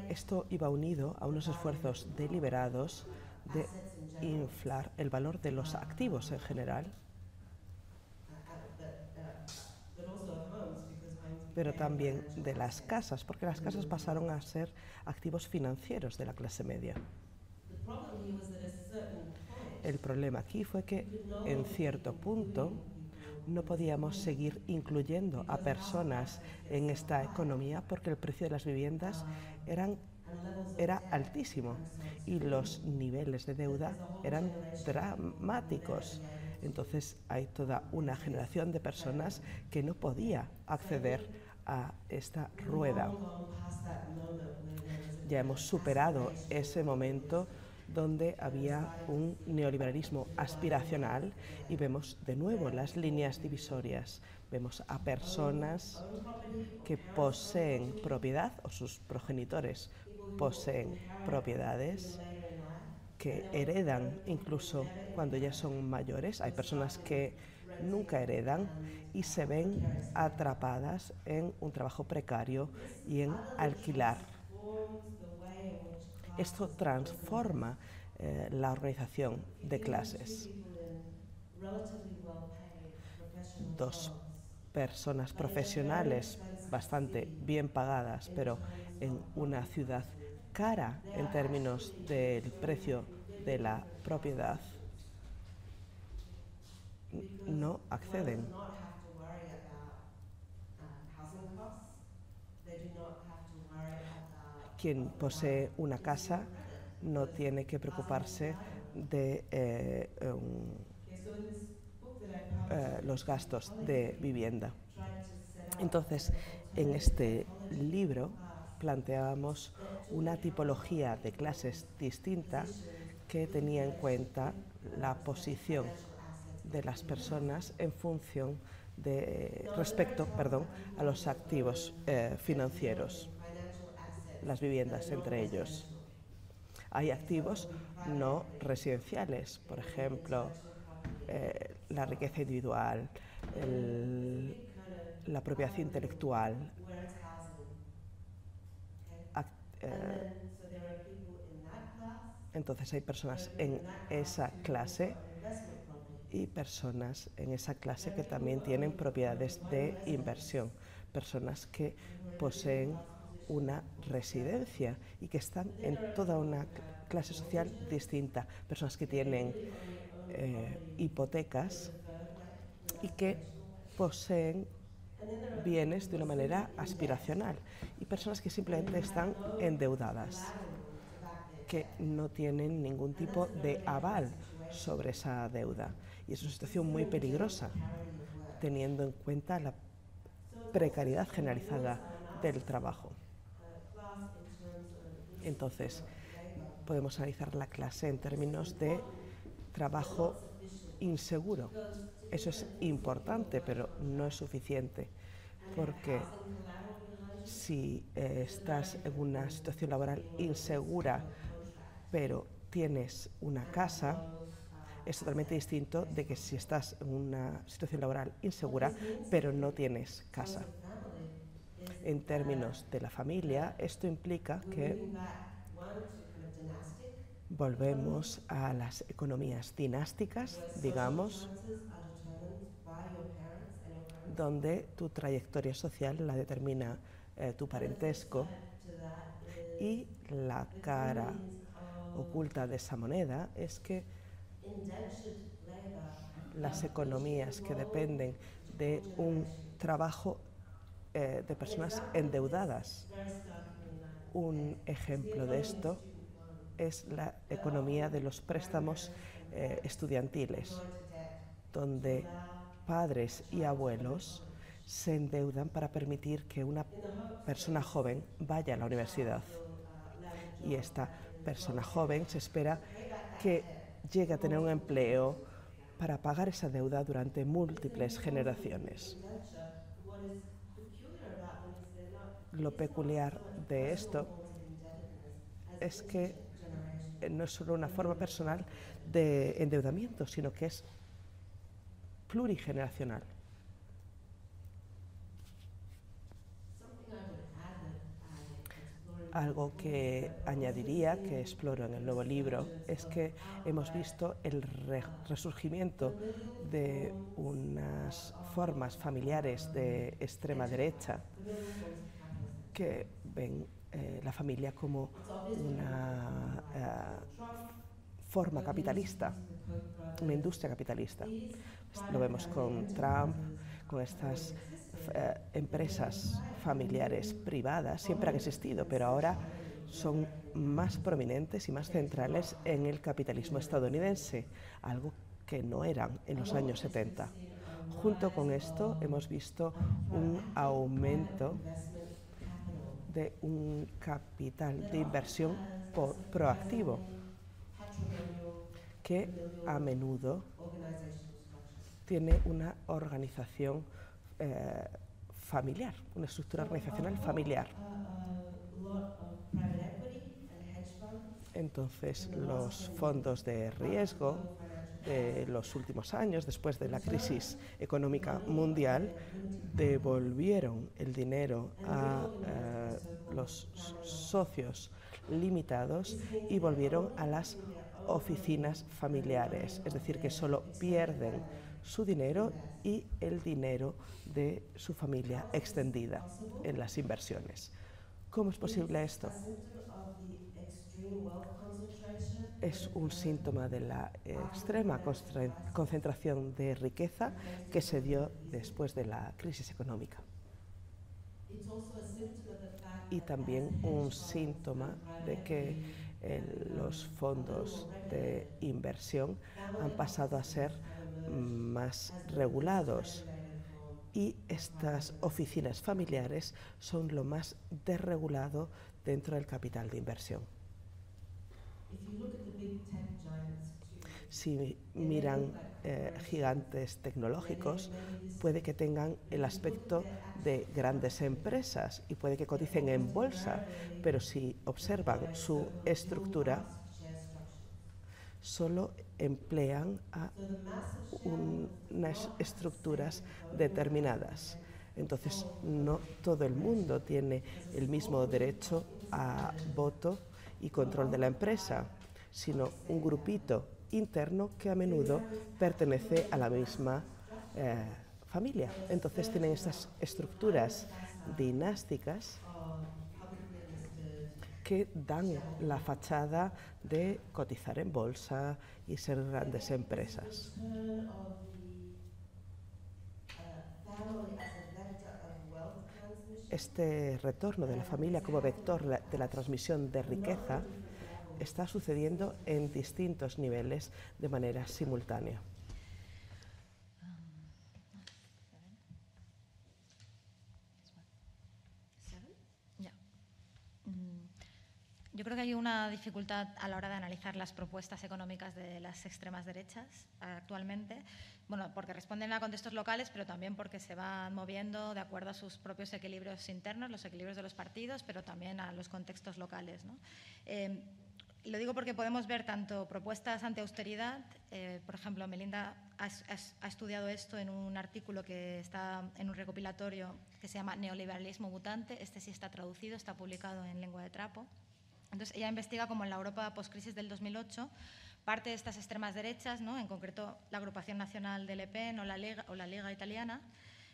Esto iba unido a unos esfuerzos deliberados de inflar el valor de los activos en general pero también de las casas, porque las casas pasaron a ser activos financieros de la clase media. El problema aquí fue que en cierto punto no podíamos seguir incluyendo a personas en esta economía porque el precio de las viviendas era altísimo y los niveles de deuda eran dramáticos. Entonces hay toda una generación de personas que no podía acceder a esta rueda. Ya hemos superado ese momento donde había un neoliberalismo aspiracional y vemos de nuevo las líneas divisorias. Vemos a personas que poseen propiedad o sus progenitores poseen propiedades que heredan incluso cuando ya son mayores. Hay personas que nunca heredan y se ven atrapadas en un trabajo precario y en alquilar. Esto transforma eh, la organización de clases. Dos personas profesionales bastante bien pagadas, pero en una ciudad cara en términos del precio de la propiedad, no acceden. Quien posee una casa no tiene que preocuparse de eh, um, eh, los gastos de vivienda. Entonces, en este libro planteábamos una tipología de clases distinta que tenía en cuenta la posición de las personas en función de respecto, perdón, a los activos eh, financieros, las viviendas entre ellos. Hay activos no residenciales, por ejemplo, eh, la riqueza individual, la propiedad intelectual. Eh, entonces hay personas en esa clase y personas en esa clase que también tienen propiedades de inversión, personas que poseen una residencia y que están en toda una clase social distinta, personas que tienen eh, hipotecas y que poseen bienes de una manera aspiracional y personas que simplemente están endeudadas, que no tienen ningún tipo de aval sobre esa deuda. Y es una situación muy peligrosa, teniendo en cuenta la precariedad generalizada del trabajo. Entonces, podemos analizar la clase en términos de trabajo inseguro. Eso es importante, pero no es suficiente, porque si eh, estás en una situación laboral insegura, pero tienes una casa, es totalmente distinto de que si estás en una situación laboral insegura, pero no tienes casa. En términos de la familia, esto implica que volvemos a las economías dinásticas, digamos, donde tu trayectoria social la determina eh, tu parentesco y la cara oculta de esa moneda es que las economías que dependen de un trabajo eh, de personas endeudadas. Un ejemplo de esto es la economía de los préstamos eh, estudiantiles, donde padres y abuelos se endeudan para permitir que una persona joven vaya a la universidad. Y esta persona joven se espera que llegue a tener un empleo para pagar esa deuda durante múltiples generaciones. Lo peculiar de esto es que no es solo una forma personal de endeudamiento, sino que es plurigeneracional. Algo que añadiría, que exploro en el nuevo libro, es que hemos visto el resurgimiento de unas formas familiares de extrema derecha que ven eh, la familia como una eh, forma capitalista, una industria capitalista. Lo vemos con Trump, con estas eh, empresas familiares privadas, siempre han existido, pero ahora son más prominentes y más centrales en el capitalismo estadounidense, algo que no eran en los años 70. Junto con esto hemos visto un aumento de un capital de inversión proactivo que a menudo tiene una organización eh, familiar, una estructura organizacional familiar. Entonces, los fondos de riesgo de los últimos años, después de la crisis económica mundial, devolvieron el dinero a eh, los socios limitados y volvieron a las oficinas familiares, es decir, que solo pierden su dinero y el dinero de su familia extendida en las inversiones. ¿Cómo es posible esto? Es un síntoma de la extrema concentración de riqueza que se dio después de la crisis económica. Y también un síntoma de que eh, los fondos de inversión han pasado a ser más regulados y estas oficinas familiares son lo más desregulado dentro del capital de inversión. Si miran eh, gigantes tecnológicos, puede que tengan el aspecto de grandes empresas y puede que coticen en bolsa, pero si observan su estructura, solo emplean a un- unas estructuras determinadas. Entonces, no todo el mundo tiene el mismo derecho a voto y control de la empresa, sino un grupito interno que a menudo pertenece a la misma eh, familia. Entonces, tienen estas estructuras dinásticas que dan la fachada de cotizar en bolsa y ser grandes empresas. Este retorno de la familia como vector de la transmisión de riqueza está sucediendo en distintos niveles de manera simultánea. Ya. Mm, Yo creo que hay una dificultad a la hora de analizar las propuestas económicas de las extremas derechas actualmente, bueno, porque responden a contextos locales, pero también porque se van moviendo de acuerdo a sus propios equilibrios internos, los equilibrios de los partidos, pero también a los contextos locales. ¿no? Eh, lo digo porque podemos ver tanto propuestas anti-austeridad, eh, por ejemplo, Melinda ha, ha- ha estudiado esto en un artículo que está en un recopilatorio que se llama Neoliberalismo mutante, este sí está traducido, está publicado en lengua de trapo. Entonces, ella investiga cómo en la Europa postcrisis del 2008, parte de estas extremas derechas, ¿no? en concreto la Agrupación Nacional de Le Pen o la Liga, o la Liga Italiana,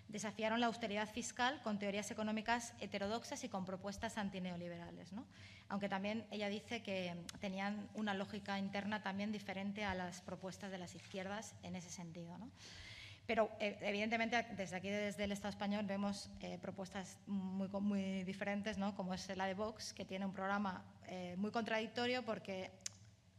desafiaron la austeridad fiscal con teorías económicas heterodoxas y con propuestas antineoliberales. ¿no? Aunque también ella dice que tenían una lógica interna también diferente a las propuestas de las izquierdas en ese sentido. ¿no? Pero eh, evidentemente desde aquí, desde el Estado español, vemos eh, propuestas muy, muy diferentes, ¿no? como es la de Vox, que tiene un programa eh, muy contradictorio porque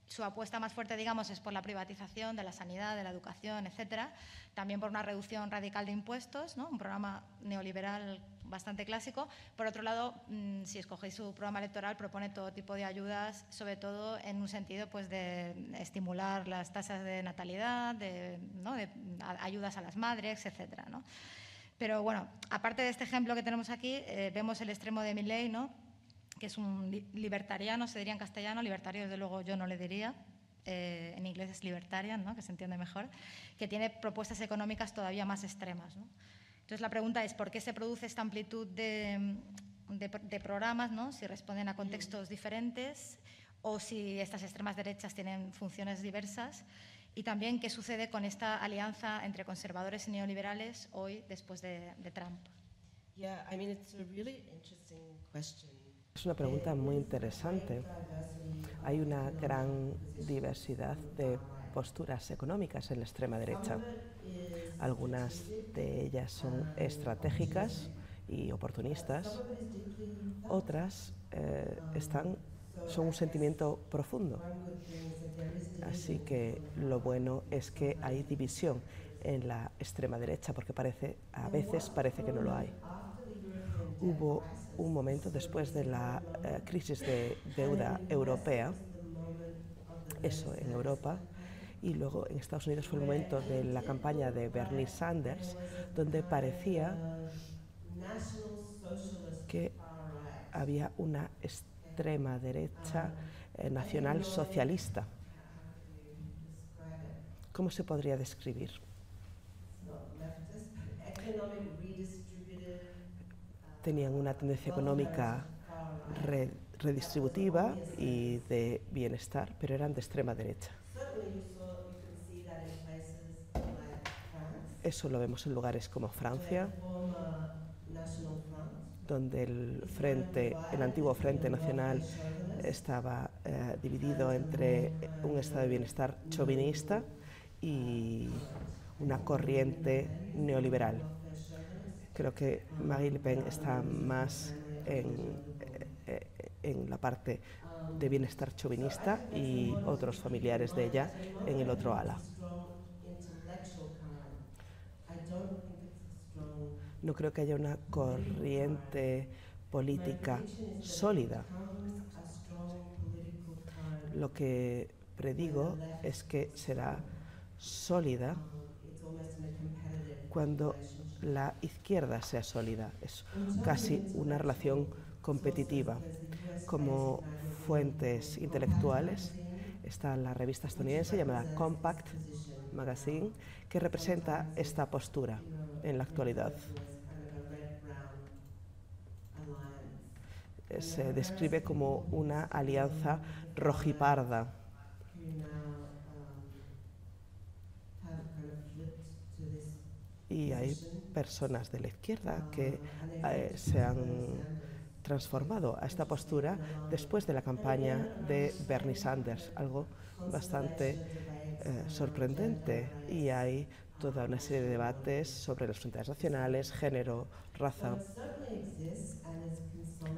su apuesta más fuerte, digamos, es por la privatización de la sanidad, de la educación, etcétera. También por una reducción radical de impuestos, ¿no? un programa neoliberal bastante clásico. Por otro lado, mm, si escogéis su programa electoral, propone todo tipo de ayudas, sobre todo en un sentido pues, de estimular las tasas de natalidad, de, ayudas a las madres, etcétera. Pero bueno, aparte de este ejemplo que tenemos aquí, eh, vemos el extremo de Milley, ¿no? Que es un li- libertariano, se diría en castellano, libertario desde luego yo no le diría, eh, en inglés es libertarian, ¿no? que se entiende mejor, que tiene propuestas económicas todavía más extremas. ¿no? Entonces la pregunta es, ¿por qué se produce esta amplitud de, de- de programas, ¿no? si responden a contextos diferentes o si estas extremas derechas tienen funciones diversas? Y también, ¿qué sucede con esta alianza entre conservadores y neoliberales hoy después de, de Trump? Yeah, I mean, it's a really interesting question. Es una pregunta muy interesante. Hay una gran diversidad de posturas económicas en la extrema derecha. Algunas de ellas son estratégicas y oportunistas. Otras eh, están, son un sentimiento profundo. Así que lo bueno es que hay división en la extrema derecha, porque parece, a veces parece que no lo hay. Hubo un momento después de la eh, crisis de deuda europea, eso en Europa, y luego en Estados Unidos fue el momento de la campaña de Bernie Sanders, donde parecía que había una extrema derecha eh, nacional socialista. ¿Cómo se podría describir? Tenían una tendencia económica re- redistributiva y de bienestar, pero eran de extrema derecha. Eso lo vemos en lugares como Francia, donde el frente, el antiguo Frente Nacional estaba eh, dividido entre un estado de bienestar chauvinista y una corriente neoliberal. Creo que Marine Le Pen está más en, eh, en la parte de bienestar chauvinista y otros familiares de ella en el otro ala. No creo que haya una corriente política sólida. Lo que predigo es que será sólida cuando la izquierda sea sólida. Es casi una relación competitiva. Como fuentes intelectuales está la revista estadounidense llamada Compact Magazine, que representa esta postura en la actualidad. Se describe como una alianza rojiparda. Y hay personas de la izquierda que eh, se han transformado a esta postura después de la campaña de Bernie Sanders, algo bastante eh, sorprendente. Y hay toda una serie de debates sobre las fronteras nacionales, género, raza.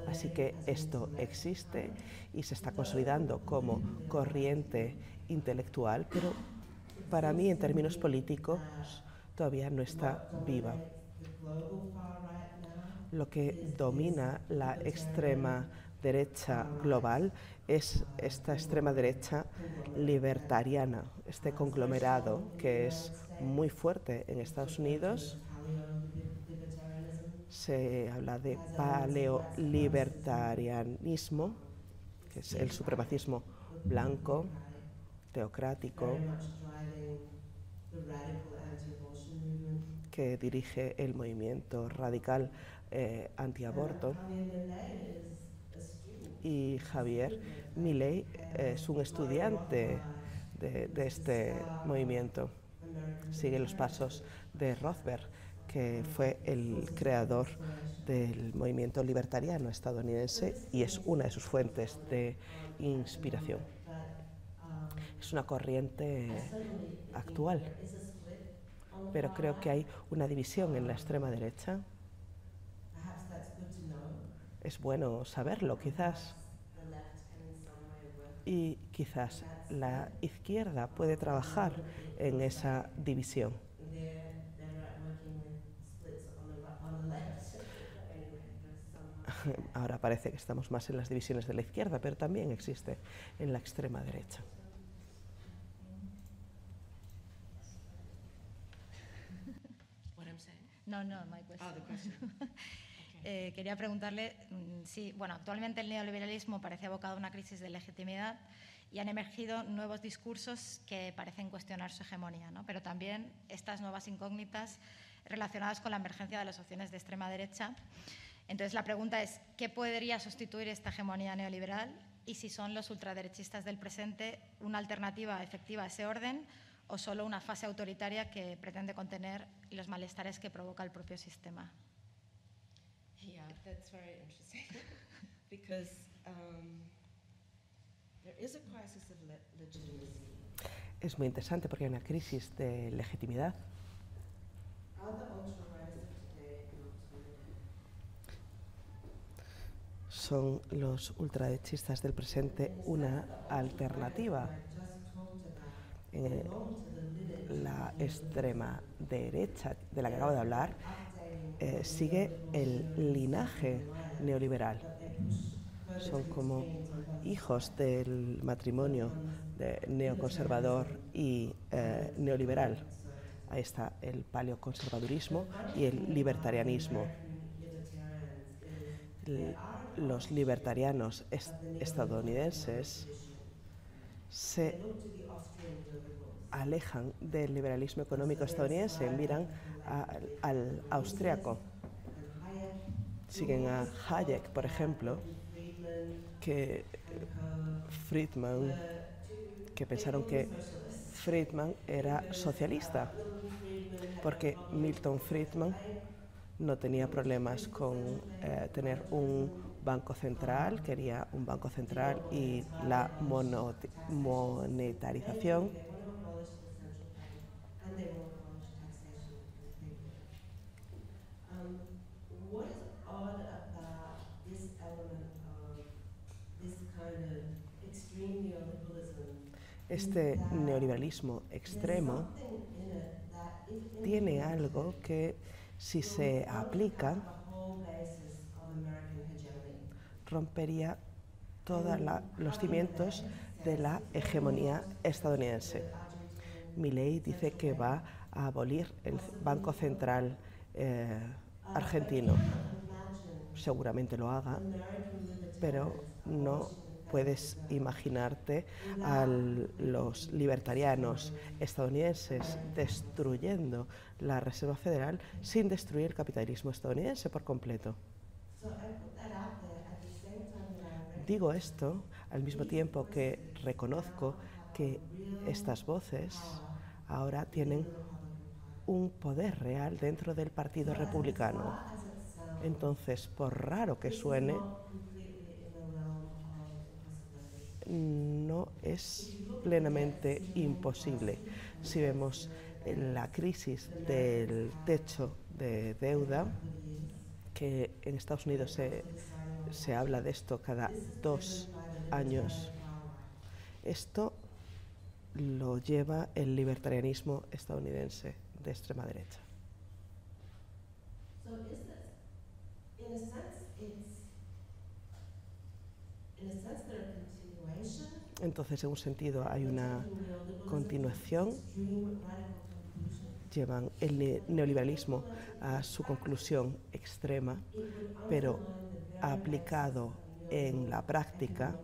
Así que esto existe y se está consolidando como corriente intelectual, pero para mí en términos políticos todavía no está viva. Lo que domina la extrema derecha global es esta extrema derecha libertariana, este conglomerado que es muy fuerte en Estados Unidos. Se habla de paleolibertarianismo, que es el supremacismo blanco, teocrático, que dirige el movimiento radical eh, antiaborto. Y Javier Milei es un estudiante de, de este movimiento. Sigue los pasos de Rothberg, que fue el creador del movimiento libertariano estadounidense y es una de sus fuentes de inspiración. Es una corriente actual, pero creo que hay una división en la extrema derecha. Es bueno saberlo, quizás. Y quizás la izquierda puede trabajar en esa división. *laughs* Ahora parece que estamos más en las divisiones de la izquierda, pero también existe en la extrema derecha. No, no, my question. Oh, the question. *laughs* Eh, quería preguntarle mm, si, bueno, actualmente el neoliberalismo parece abocado a una crisis de legitimidad y han emergido nuevos discursos que parecen cuestionar su hegemonía, ¿no? pero también estas nuevas incógnitas relacionadas con la emergencia de las opciones de extrema derecha. Entonces, la pregunta es, ¿qué podría sustituir esta hegemonía neoliberal? Y si son los ultraderechistas del presente una alternativa efectiva a ese orden o solo una fase autoritaria que pretende contener los malestares que provoca el propio sistema. Yeah, that's very interesting *laughs* because um, there is a crisis of le- legitimacy. Es muy interesante porque hay una crisis de legitimidad. ¿Son los ultraderechistas del presente una alternativa? Eh, la extrema derecha de la que acabo de hablar eh, sigue el linaje neoliberal. Son como hijos del matrimonio de neoconservador y eh, neoliberal. Ahí está el paleoconservadurismo y el libertarianismo. Los libertarianos est- estadounidenses se alejan del liberalismo económico estadounidense, miran a- al austriaco. Siguen a Hayek, por ejemplo, que Friedman, que pensaron que Friedman era socialista, porque Milton Friedman no tenía problemas con eh, tener un banco central, quería un banco central y la monetarización. and they will abolish taxation completely. Um, what is odd about this element of this kind of extreme neoliberalism? Este neoliberalismo extremo tiene algo que si se aplica rompería todos los cimientos de la hegemonía estadounidense. Milley dice que va a abolir el Banco Central eh, argentino. Seguramente lo haga, pero no puedes imaginarte a los libertarianos estadounidenses destruyendo la Reserva Federal sin destruir el capitalismo estadounidense por completo. Digo esto al mismo tiempo que reconozco que estas voces ahora tienen un poder real dentro del Partido Republicano. Entonces, por raro que suene, no es plenamente imposible. Si vemos la crisis del techo de deuda, que en Estados Unidos se, se habla de esto cada dos años, esto lo lleva el libertarianismo estadounidense de extrema derecha. So is this, in a sense, it's, in a sense, they're a continuation, Entonces, en un sentido, hay una continuación, llevan el ne- neoliberalismo a su conclusión extrema, pero aplicado en la práctica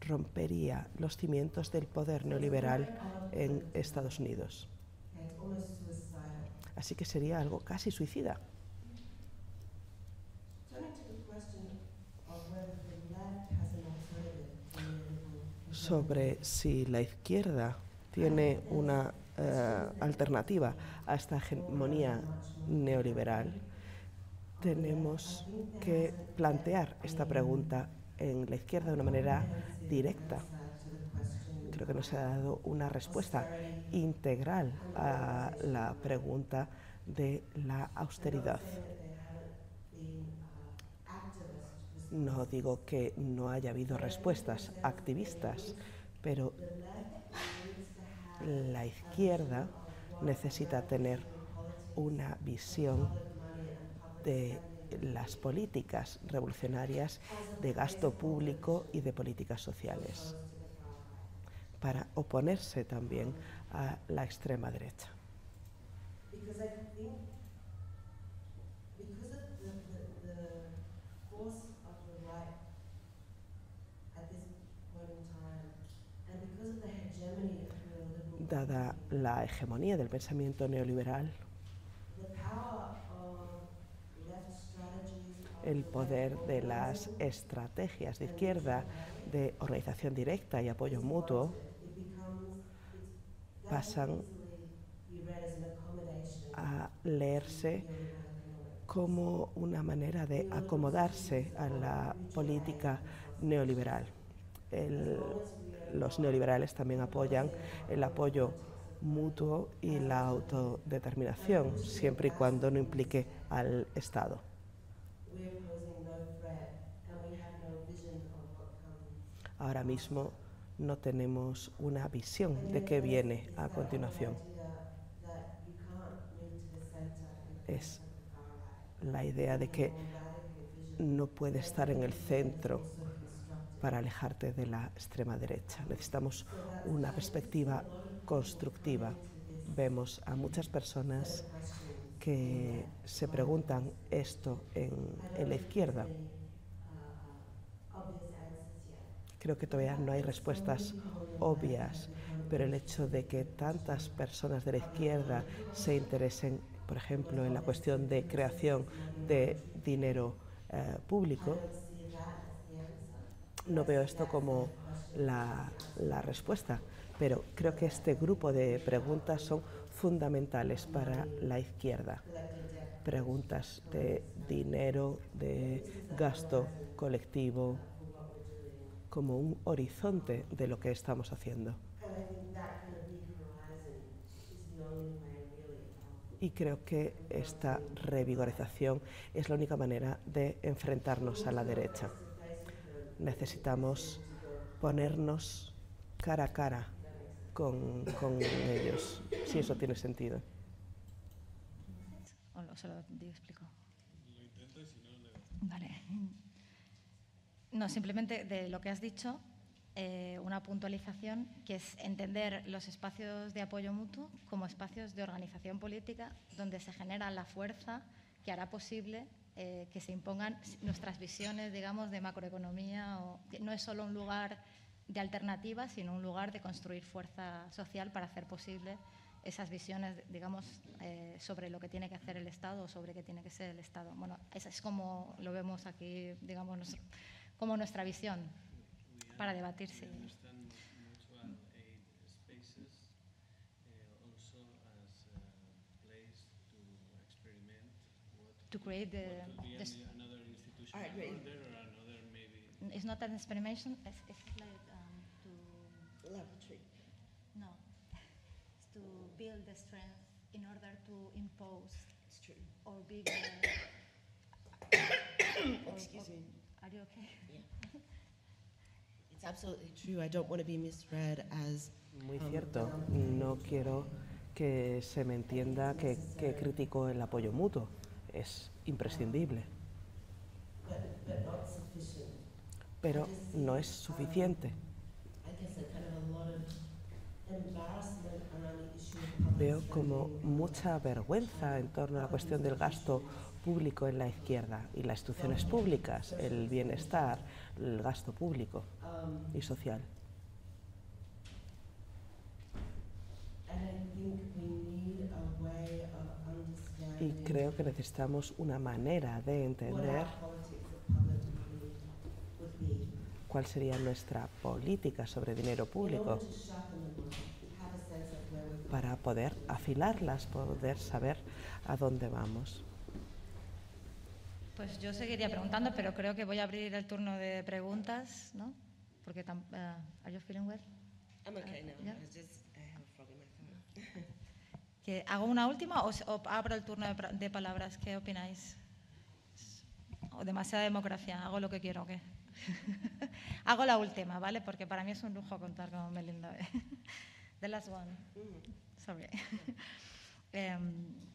rompería los cimientos del poder neoliberal en Estados Unidos. Así que sería algo casi suicida. Turning to the question of whether the left has an alternative to neoliberal sobre si la izquierda tiene una eh, alternativa a esta hegemonía neoliberal, tenemos que plantear esta pregunta en la izquierda de una manera directa. Creo que no se ha dado una respuesta integral a la pregunta de la austeridad. No digo que no haya habido respuestas activistas, pero la izquierda necesita tener una visión de las políticas revolucionarias de gasto público y de políticas sociales para oponerse también a la extrema derecha. Because I think, because of the, the, the force of the right at this point in time, and because of the hegemony of neoliberal, La hegemonía del pensamiento neoliberal, el poder de las estrategias de izquierda de organización directa y apoyo mutuo pasan a leerse como una manera de acomodarse a la política neoliberal los neoliberales también apoyan el apoyo mutuo y la autodeterminación, siempre y cuando no implique al Estado. Ahora mismo no tenemos una visión de qué viene a continuación. Es la idea de que no puede estar en el centro para alejarte de la extrema derecha. Necesitamos una perspectiva constructiva. Vemos a muchas personas que se preguntan esto en, la izquierda. Creo que todavía no hay respuestas obvias, pero el hecho de que tantas personas de la izquierda se interesen, por ejemplo, en la cuestión de creación de dinero eh, público, no veo esto como la, respuesta, pero creo que este grupo de preguntas son fundamentales para la izquierda. Preguntas de dinero, de gasto colectivo, como un horizonte de lo que estamos haciendo. Y creo que esta revigorización es la única manera de enfrentarnos a la derecha. Necesitamos ponernos cara a cara con, con ellos, si eso tiene sentido. O lo- se lo digo, explico. Vale. No, simplemente de lo que has dicho, eh, una puntualización que es entender los espacios de apoyo mutuo como espacios de organización política donde se genera la fuerza que hará posible eh, que se impongan nuestras visiones, digamos, de macroeconomía. O, no es solo un lugar de alternativa, sino un lugar de construir fuerza social para hacer posible esas visiones, digamos, eh, sobre lo que tiene que hacer el Estado o sobre qué tiene que ser el Estado. Bueno, esa es como lo vemos aquí, digamos, como nuestra visión para debatirse. To create the, be the another institution Alright, great. around there or another maybe it's not an experimentation, it's, it's like um, to Laboratory. no, it's to build the strength in order to impose It's true. or *coughs* or- Excuse or- me. Are you okay? *laughs* It's absolutely true. I don't want to be misread as Muy cierto. No quiero que se me entienda que, que critico el apoyo mutuo. Es imprescindible. Pero no es suficiente. Veo como mucha vergüenza en torno a la cuestión del gasto público en la izquierda y las instituciones públicas, el bienestar, el gasto público y social. Y creo que necesitamos una manera de what entender our politics of public money would be. cuál sería nuestra política sobre dinero In público para poder afilarlas, poder saber a dónde vamos. Pues yo seguiría preguntando, pero creo que voy a abrir el turno de preguntas, ¿no? Porque eh, are you feeling well? I'm okay now. Yeah. I just I have a frog in my throat. Que hago una última o, o abro el turno de, de palabras. ¿Qué opináis? O demasiada democracia. Hago lo que quiero, ¿o qué? *laughs* hago la última, ¿vale? Porque para mí es un lujo contar con Melinda. *laughs* The last one. Sorry. *laughs* Em,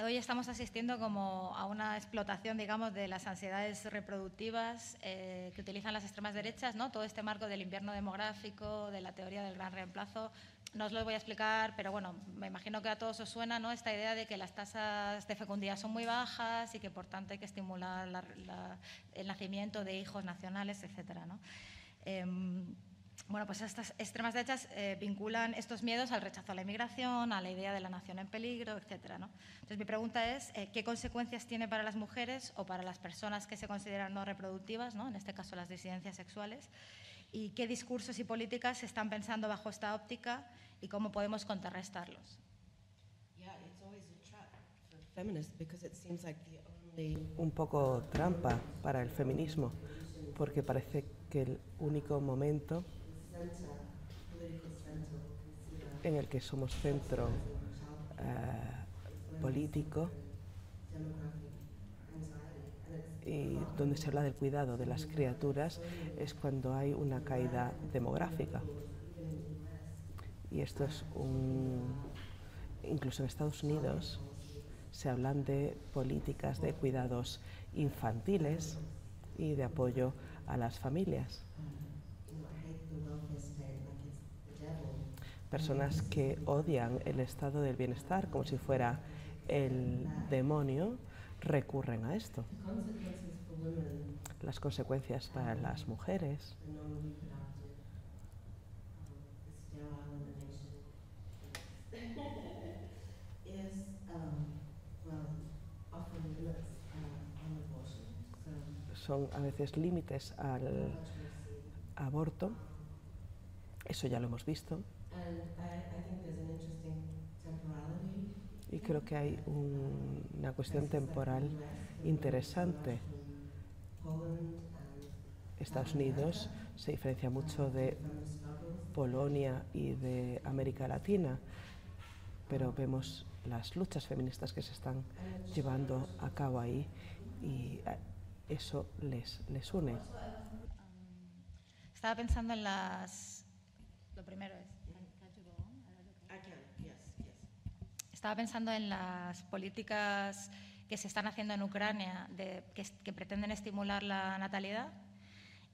Hoy estamos asistiendo como a una explotación, digamos, de las ansiedades reproductivas eh, que utilizan las extremas derechas, ¿no? Todo este marco del invierno demográfico, de la teoría del gran reemplazo. No os lo voy a explicar, pero bueno, me imagino que a todos os suena, ¿no? Esta idea de que las tasas de fecundidad son muy bajas y que por tanto hay que estimular la- la- el nacimiento de hijos nacionales, etcétera, ¿no? Em, bueno, pues estas extremas derechas eh, vinculan estos miedos al rechazo a la inmigración, a la idea de la nación en peligro, etcétera, ¿no? Entonces, mi pregunta es, eh, ¿qué consecuencias tiene para las mujeres o para las personas que se consideran no reproductivas, ¿no? en este caso las disidencias sexuales? ¿Y qué discursos y políticas se están pensando bajo esta óptica y cómo podemos contrarrestarlos? Un poco trampa para el feminismo, porque parece que el único momento en el que somos centro eh, político y donde se habla del cuidado de las criaturas es cuando hay una caída demográfica. Y esto es un... Incluso en Estados Unidos se hablan de políticas de cuidados infantiles y de apoyo a las familias. Personas que odian el estado del bienestar como si fuera el demonio recurren a esto. Las consecuencias para las mujeres son a veces límites al aborto. Eso ya lo hemos visto. Y creo que hay un- una cuestión temporal interesante. Estados Unidos se diferencia mucho de Polonia y de América Latina, pero vemos las luchas feministas que se están llevando a cabo ahí y eh, eso les, les une. Estaba pensando en las... Lo primero es... Estaba pensando en las políticas que se están haciendo en Ucrania de, que, que pretenden estimular la natalidad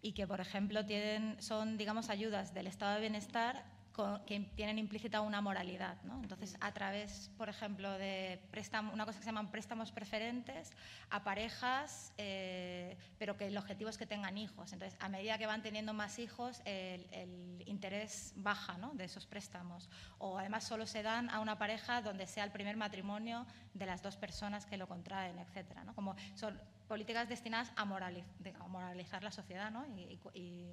y que, por ejemplo, tienen, son, digamos, ayudas del estado de bienestar co- que tienen implícita una moralidad. ¿no? Entonces, a través, por ejemplo, de préstamo, una cosa que se llaman préstamos preferentes a parejas, eh, pero que el objetivo es que tengan hijos. Entonces, a medida que van teniendo más hijos, el, el interés baja ¿no? de esos préstamos. O además solo se dan a una pareja donde sea el primer matrimonio de las dos personas que lo contraen, etcétera, ¿no? Como son políticas destinadas a, morali- de- a moralizar la sociedad y, y y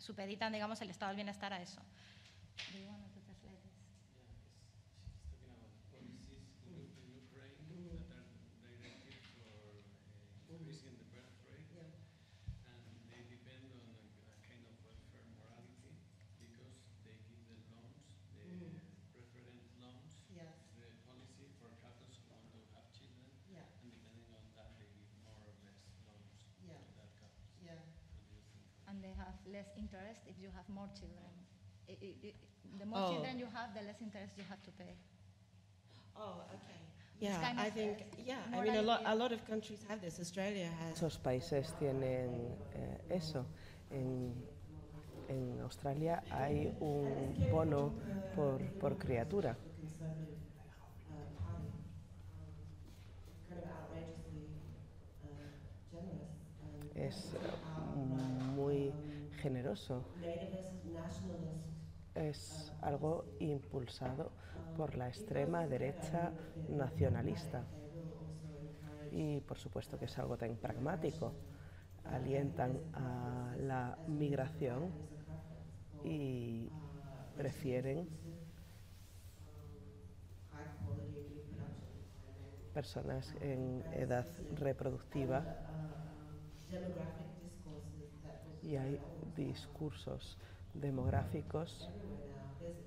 supeditan, digamos, el estado del bienestar a eso. Do you want to translate this? She's talking about policies in Ukraine that are directed for uh, increasing the birth rate, and they depend on a, a kind of welfare morality because they give the loans, the loans, Yes, the policy for couples who want to have children, yeah, and depending on that, they give more or less loans yeah, to that couple. yeah. What do you think? And they have less interest if you have more children. I- I- I- the more Oh. children you have, the less interest you have to pay. Oh, okay. Yeah, kind I of, think, uh, yeah, I mean, a lot, a lot of countries have this. Australia has. Muchos países tienen eh, eso. En, en Australia hay un bono por, por criatura. conservative uh, party, kind of outrageously uh, generous. And Es eh, muy generoso. Es algo impulsado por la extrema derecha nacionalista. Y por supuesto que es algo tan pragmático. Alientan a la migración y prefieren personas en edad reproductiva y hay discursos demográficos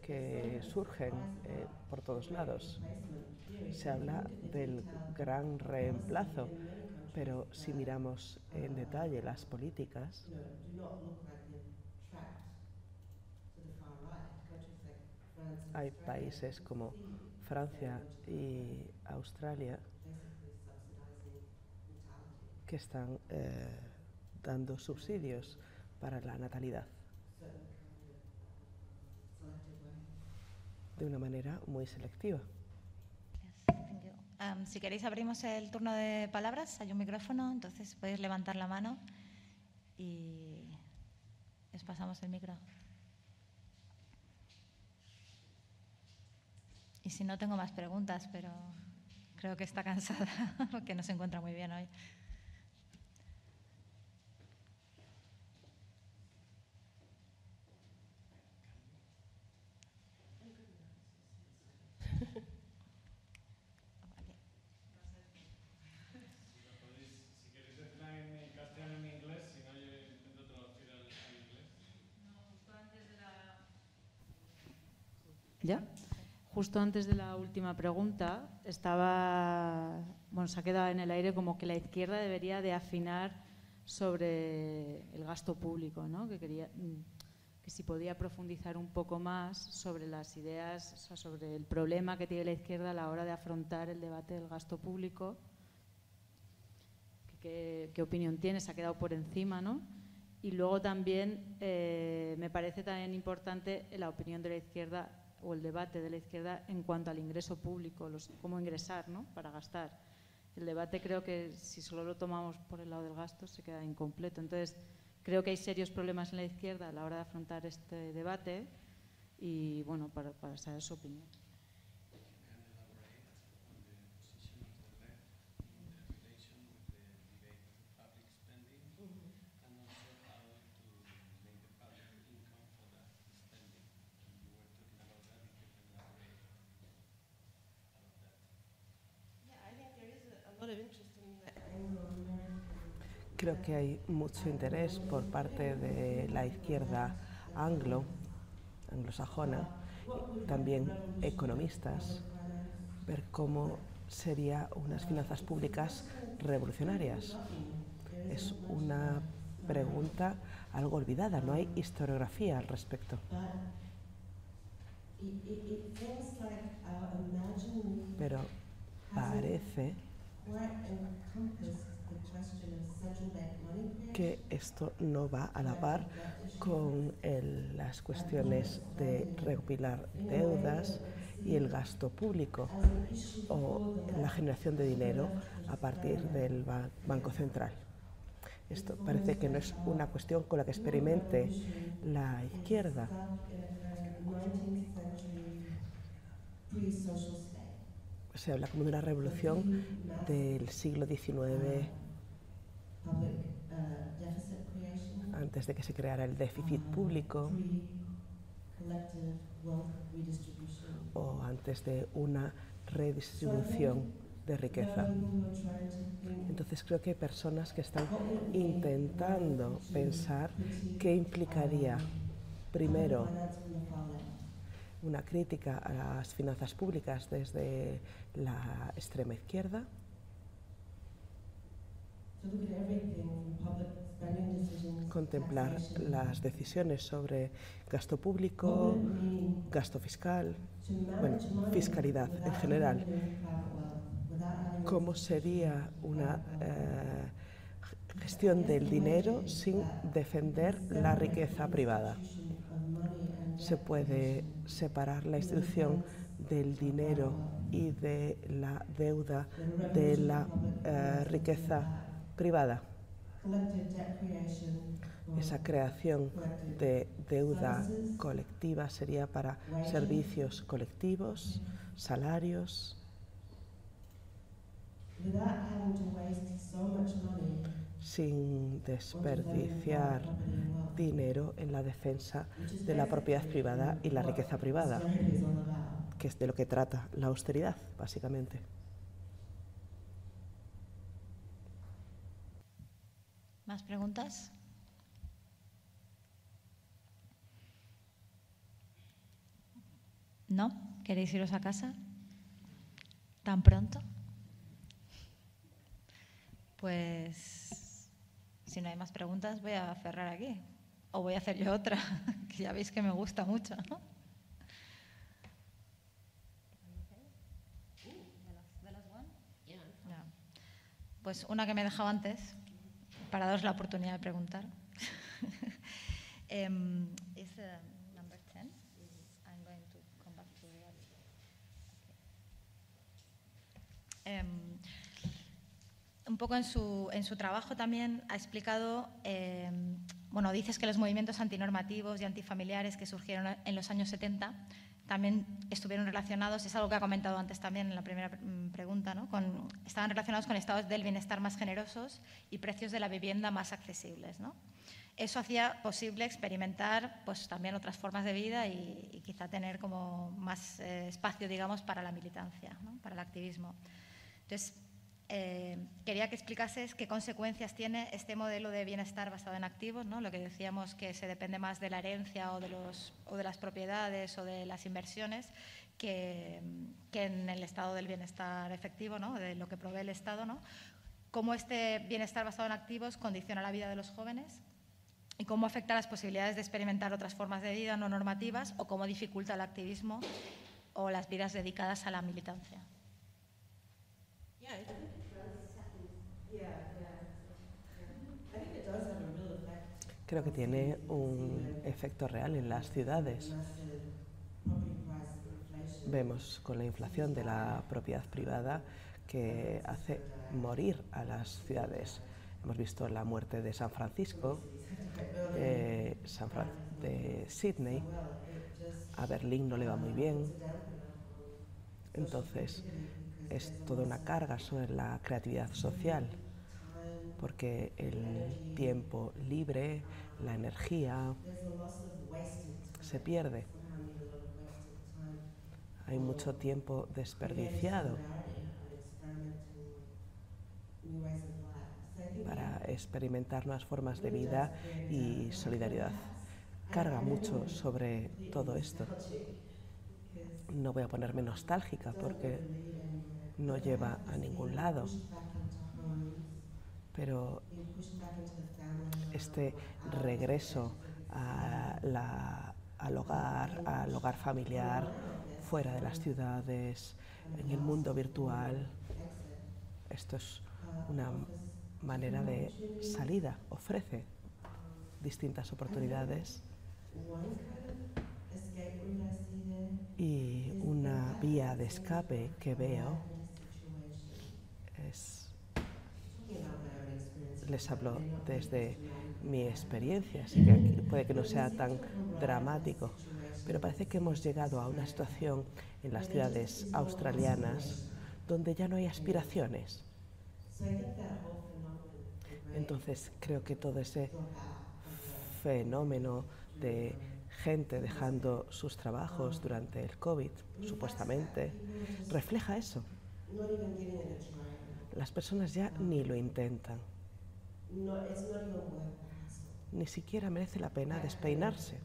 que surgen eh, por todos lados. Se habla del gran reemplazo, pero si miramos en detalle las políticas, hay países como Francia y Australia que están eh, dando subsidios para la natalidad certain kind of uh, selective way. De una manera muy selectiva. Um, si queréis abrimos el turno de palabras, hay un micrófono, entonces podéis levantar la mano y os pasamos el micro. Y si no, tengo más preguntas, pero creo que está cansada, *laughs* porque no se encuentra muy bien hoy. Aquí. Si queréis decirla en castellano en inglés, si no, yo intento traducir al, al inglés. ¿Ya? Justo antes de la última pregunta, estaba, bueno, se ha quedado en el aire como que la izquierda debería de afinar sobre el gasto público, ¿no? Que quería, que si podía profundizar un poco más sobre las ideas, sobre el problema que tiene la izquierda a la hora de afrontar el debate del gasto público. ¿Qué, qué opinión tiene? Se ha quedado por encima, ¿no? Y luego también eh, me parece también importante la opinión de la izquierda o el debate de la izquierda en cuanto al ingreso público, los, cómo ingresar ¿no? para gastar. El debate creo que si solo lo tomamos por el lado del gasto se queda incompleto. Entonces, creo que hay serios problemas en la izquierda a la hora de afrontar este debate y, bueno, para, para saber su opinión. Creo que hay mucho interés por parte de la izquierda anglo, anglosajona, también economistas, ver cómo serían unas finanzas públicas revolucionarias. Es una pregunta algo olvidada, no hay historiografía al respecto. Pero parece que esto no va a la par con las cuestiones de recopilar deudas y el gasto público o la generación de dinero a partir del ba Banco Central. Esto parece que no es una cuestión con la que experimente la izquierda. Se habla como de una revolución del siglo XIX antes de que se creara el déficit público. o antes de una redistribución de riqueza. Entonces creo que hay personas que están intentando pensar qué implicaría primero una crítica a las finanzas públicas desde la extrema izquierda contemplar las decisiones sobre gasto público, gasto fiscal, bueno, fiscalidad en general. ¿Cómo sería una eh, gestión del dinero sin defender la riqueza privada? Se puede separar la institución del dinero y de la deuda de la eh, riqueza privada. Esa creación de deuda colectiva sería para servicios colectivos, salarios. sin desperdiciar dinero en la defensa de la propiedad privada y la riqueza privada, que es de lo que trata la austeridad, básicamente. ¿Más preguntas? ¿No? ¿Queréis iros a casa? ¿Tan pronto? Pues si no hay más preguntas voy a cerrar aquí. O voy a hacer yo otra, *laughs* que ya veis que me gusta mucho. ¿no? Pues una que me he dejado antes, para daros la oportunidad de preguntar. *laughs* is, uh, number 10. I'm going to come back to reality. Okay. Um, un poco en su, en su trabajo también ha explicado, eh, bueno, dices que los movimientos antinormativos y antifamiliares que surgieron en los años 70 también estuvieron relacionados, es algo que ha comentado antes también en la primera mm, pregunta, ¿no? con, estaban relacionados con estados del bienestar más generosos y precios de la vivienda más accesibles. ¿no? Eso hacía posible experimentar pues, también otras formas de vida y, quizá tener como más eh, espacio, digamos, para la militancia, ¿no? para el activismo. Entonces, eh, quería que explicases qué consecuencias tiene este modelo de bienestar basado en activos, ¿no? lo que decíamos que se depende más de la herencia o de, los, o de las propiedades o de las inversiones que, que, en el estado del bienestar efectivo, ¿no? de lo que provee el Estado. ¿no? Cómo este bienestar basado en activos condiciona la vida de los jóvenes y cómo afecta las posibilidades de experimentar otras formas de vida no normativas o cómo dificulta el activismo o las vidas dedicadas a la militancia. Yeah, I think it does. Yeah, yeah. I think it does have a real effect. Creo que tiene un efecto real en las ciudades. Vemos con la inflación de la propiedad privada que hace morir a las ciudades. Hemos visto la muerte de San Francisco, eh, San Fran- de Sydney, a Berlín no le va muy bien. Entonces, es toda una carga sobre la creatividad social, porque el tiempo libre, la energía, se pierde. Hay mucho tiempo desperdiciado para experimentar nuevas formas de vida y solidaridad. Carga mucho sobre todo esto. No voy a ponerme nostálgica porque no lleva a ningún lado, pero este regreso al hogar, al hogar familiar, fuera de las ciudades, en el mundo virtual, esto es una manera de salida, ofrece distintas oportunidades y una vía de escape que veo es, les hablo desde mi experiencia, así que puede que no sea tan dramático, pero parece que hemos llegado a una situación en las ciudades australianas donde ya no hay aspiraciones. Entonces creo que todo ese fenómeno de gente dejando sus trabajos durante el COVID, supuestamente, refleja eso. Las personas ya ni lo intentan, No, it's not even worth the hassle. ni siquiera merece la pena despeinarse.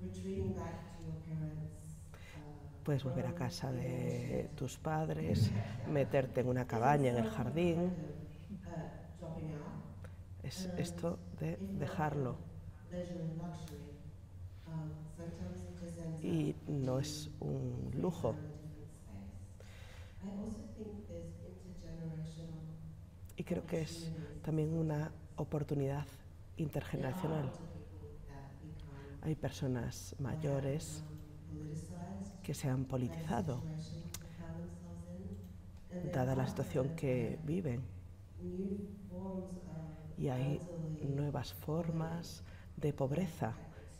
Retreating back to your parents. uh, Puedes volver a casa de tus padres, meterte en una cabaña en el jardín. Es esto de dejarlo. Y no es un lujo. up in a different space. I also think there's intergenerational Y creo que es también una oportunidad intergeneracional. Hay personas mayores que se han politizado, dada la situación que viven. Y hay nuevas formas de pobreza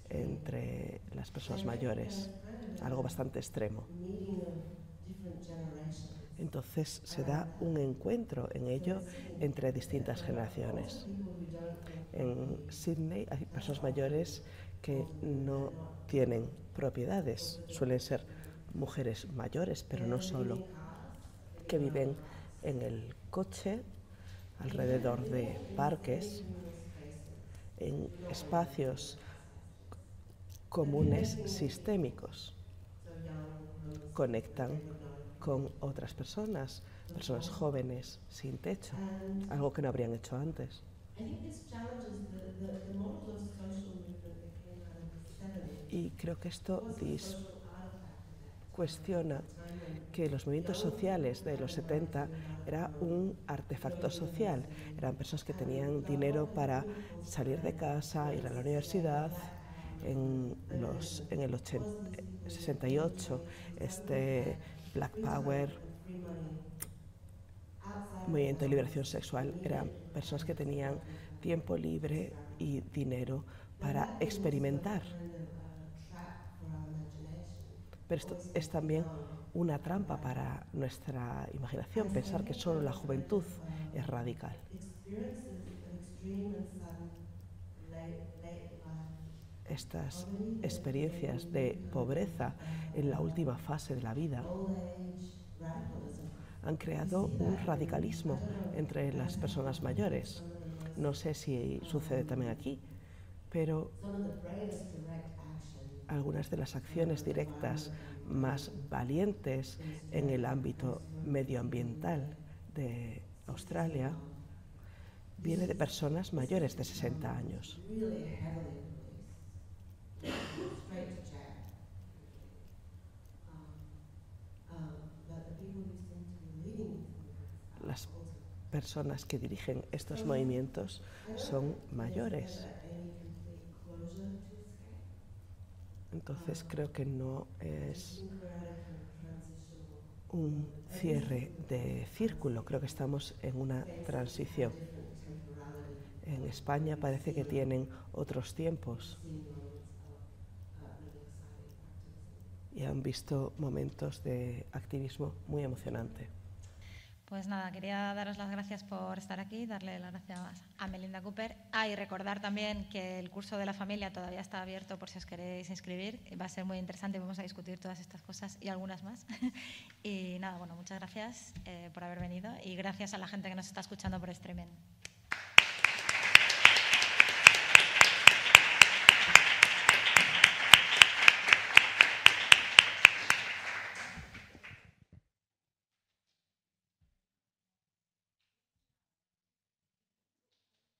entre las personas mayores, algo bastante extremo. Entonces se da un encuentro en ello entre distintas generaciones. En Sydney hay personas mayores que no tienen propiedades, suelen ser mujeres mayores, pero no solo, que viven en el coche, alrededor de parques, en espacios comunes sistémicos. Conectan con otras personas, personas jóvenes sin techo, algo que no habrían hecho antes. I think this challenges the, the, the model of social movement that came out of the 70s. Y creo que esto cuestiona que los movimientos sociales de los 70 era un artefacto social. Eran personas que tenían dinero para salir de casa, ir a la universidad. En, los, en el 80 68, este Black Power, movimiento de liberación sexual, eran personas que tenían tiempo libre y dinero para experimentar. Pero esto es también una trampa para nuestra imaginación, pensar que solo la juventud es radical. Estas experiencias de pobreza en la última fase de la vida han creado un radicalismo entre las personas mayores. No sé si sucede también aquí, pero algunas de las acciones directas más valientes en el ámbito medioambiental de Australia viene de personas mayores de 60 años. Las personas que dirigen estos movimientos son mayores. Entonces creo que no es un cierre de círculo, creo que estamos en una transición. En España parece que tienen otros tiempos seeing moments of uh, really exciting activism. Y han visto momentos de activismo muy emocionante. Pues nada, quería daros las gracias por estar aquí, darle las gracias a Melinda Cooper. Ah, y recordar también que el curso de la familia todavía está abierto por si os queréis inscribir. Va a ser muy interesante, vamos a discutir todas estas cosas y algunas más. *laughs* y nada, bueno, muchas gracias eh, por haber venido y gracias a la gente que nos está escuchando por streaming.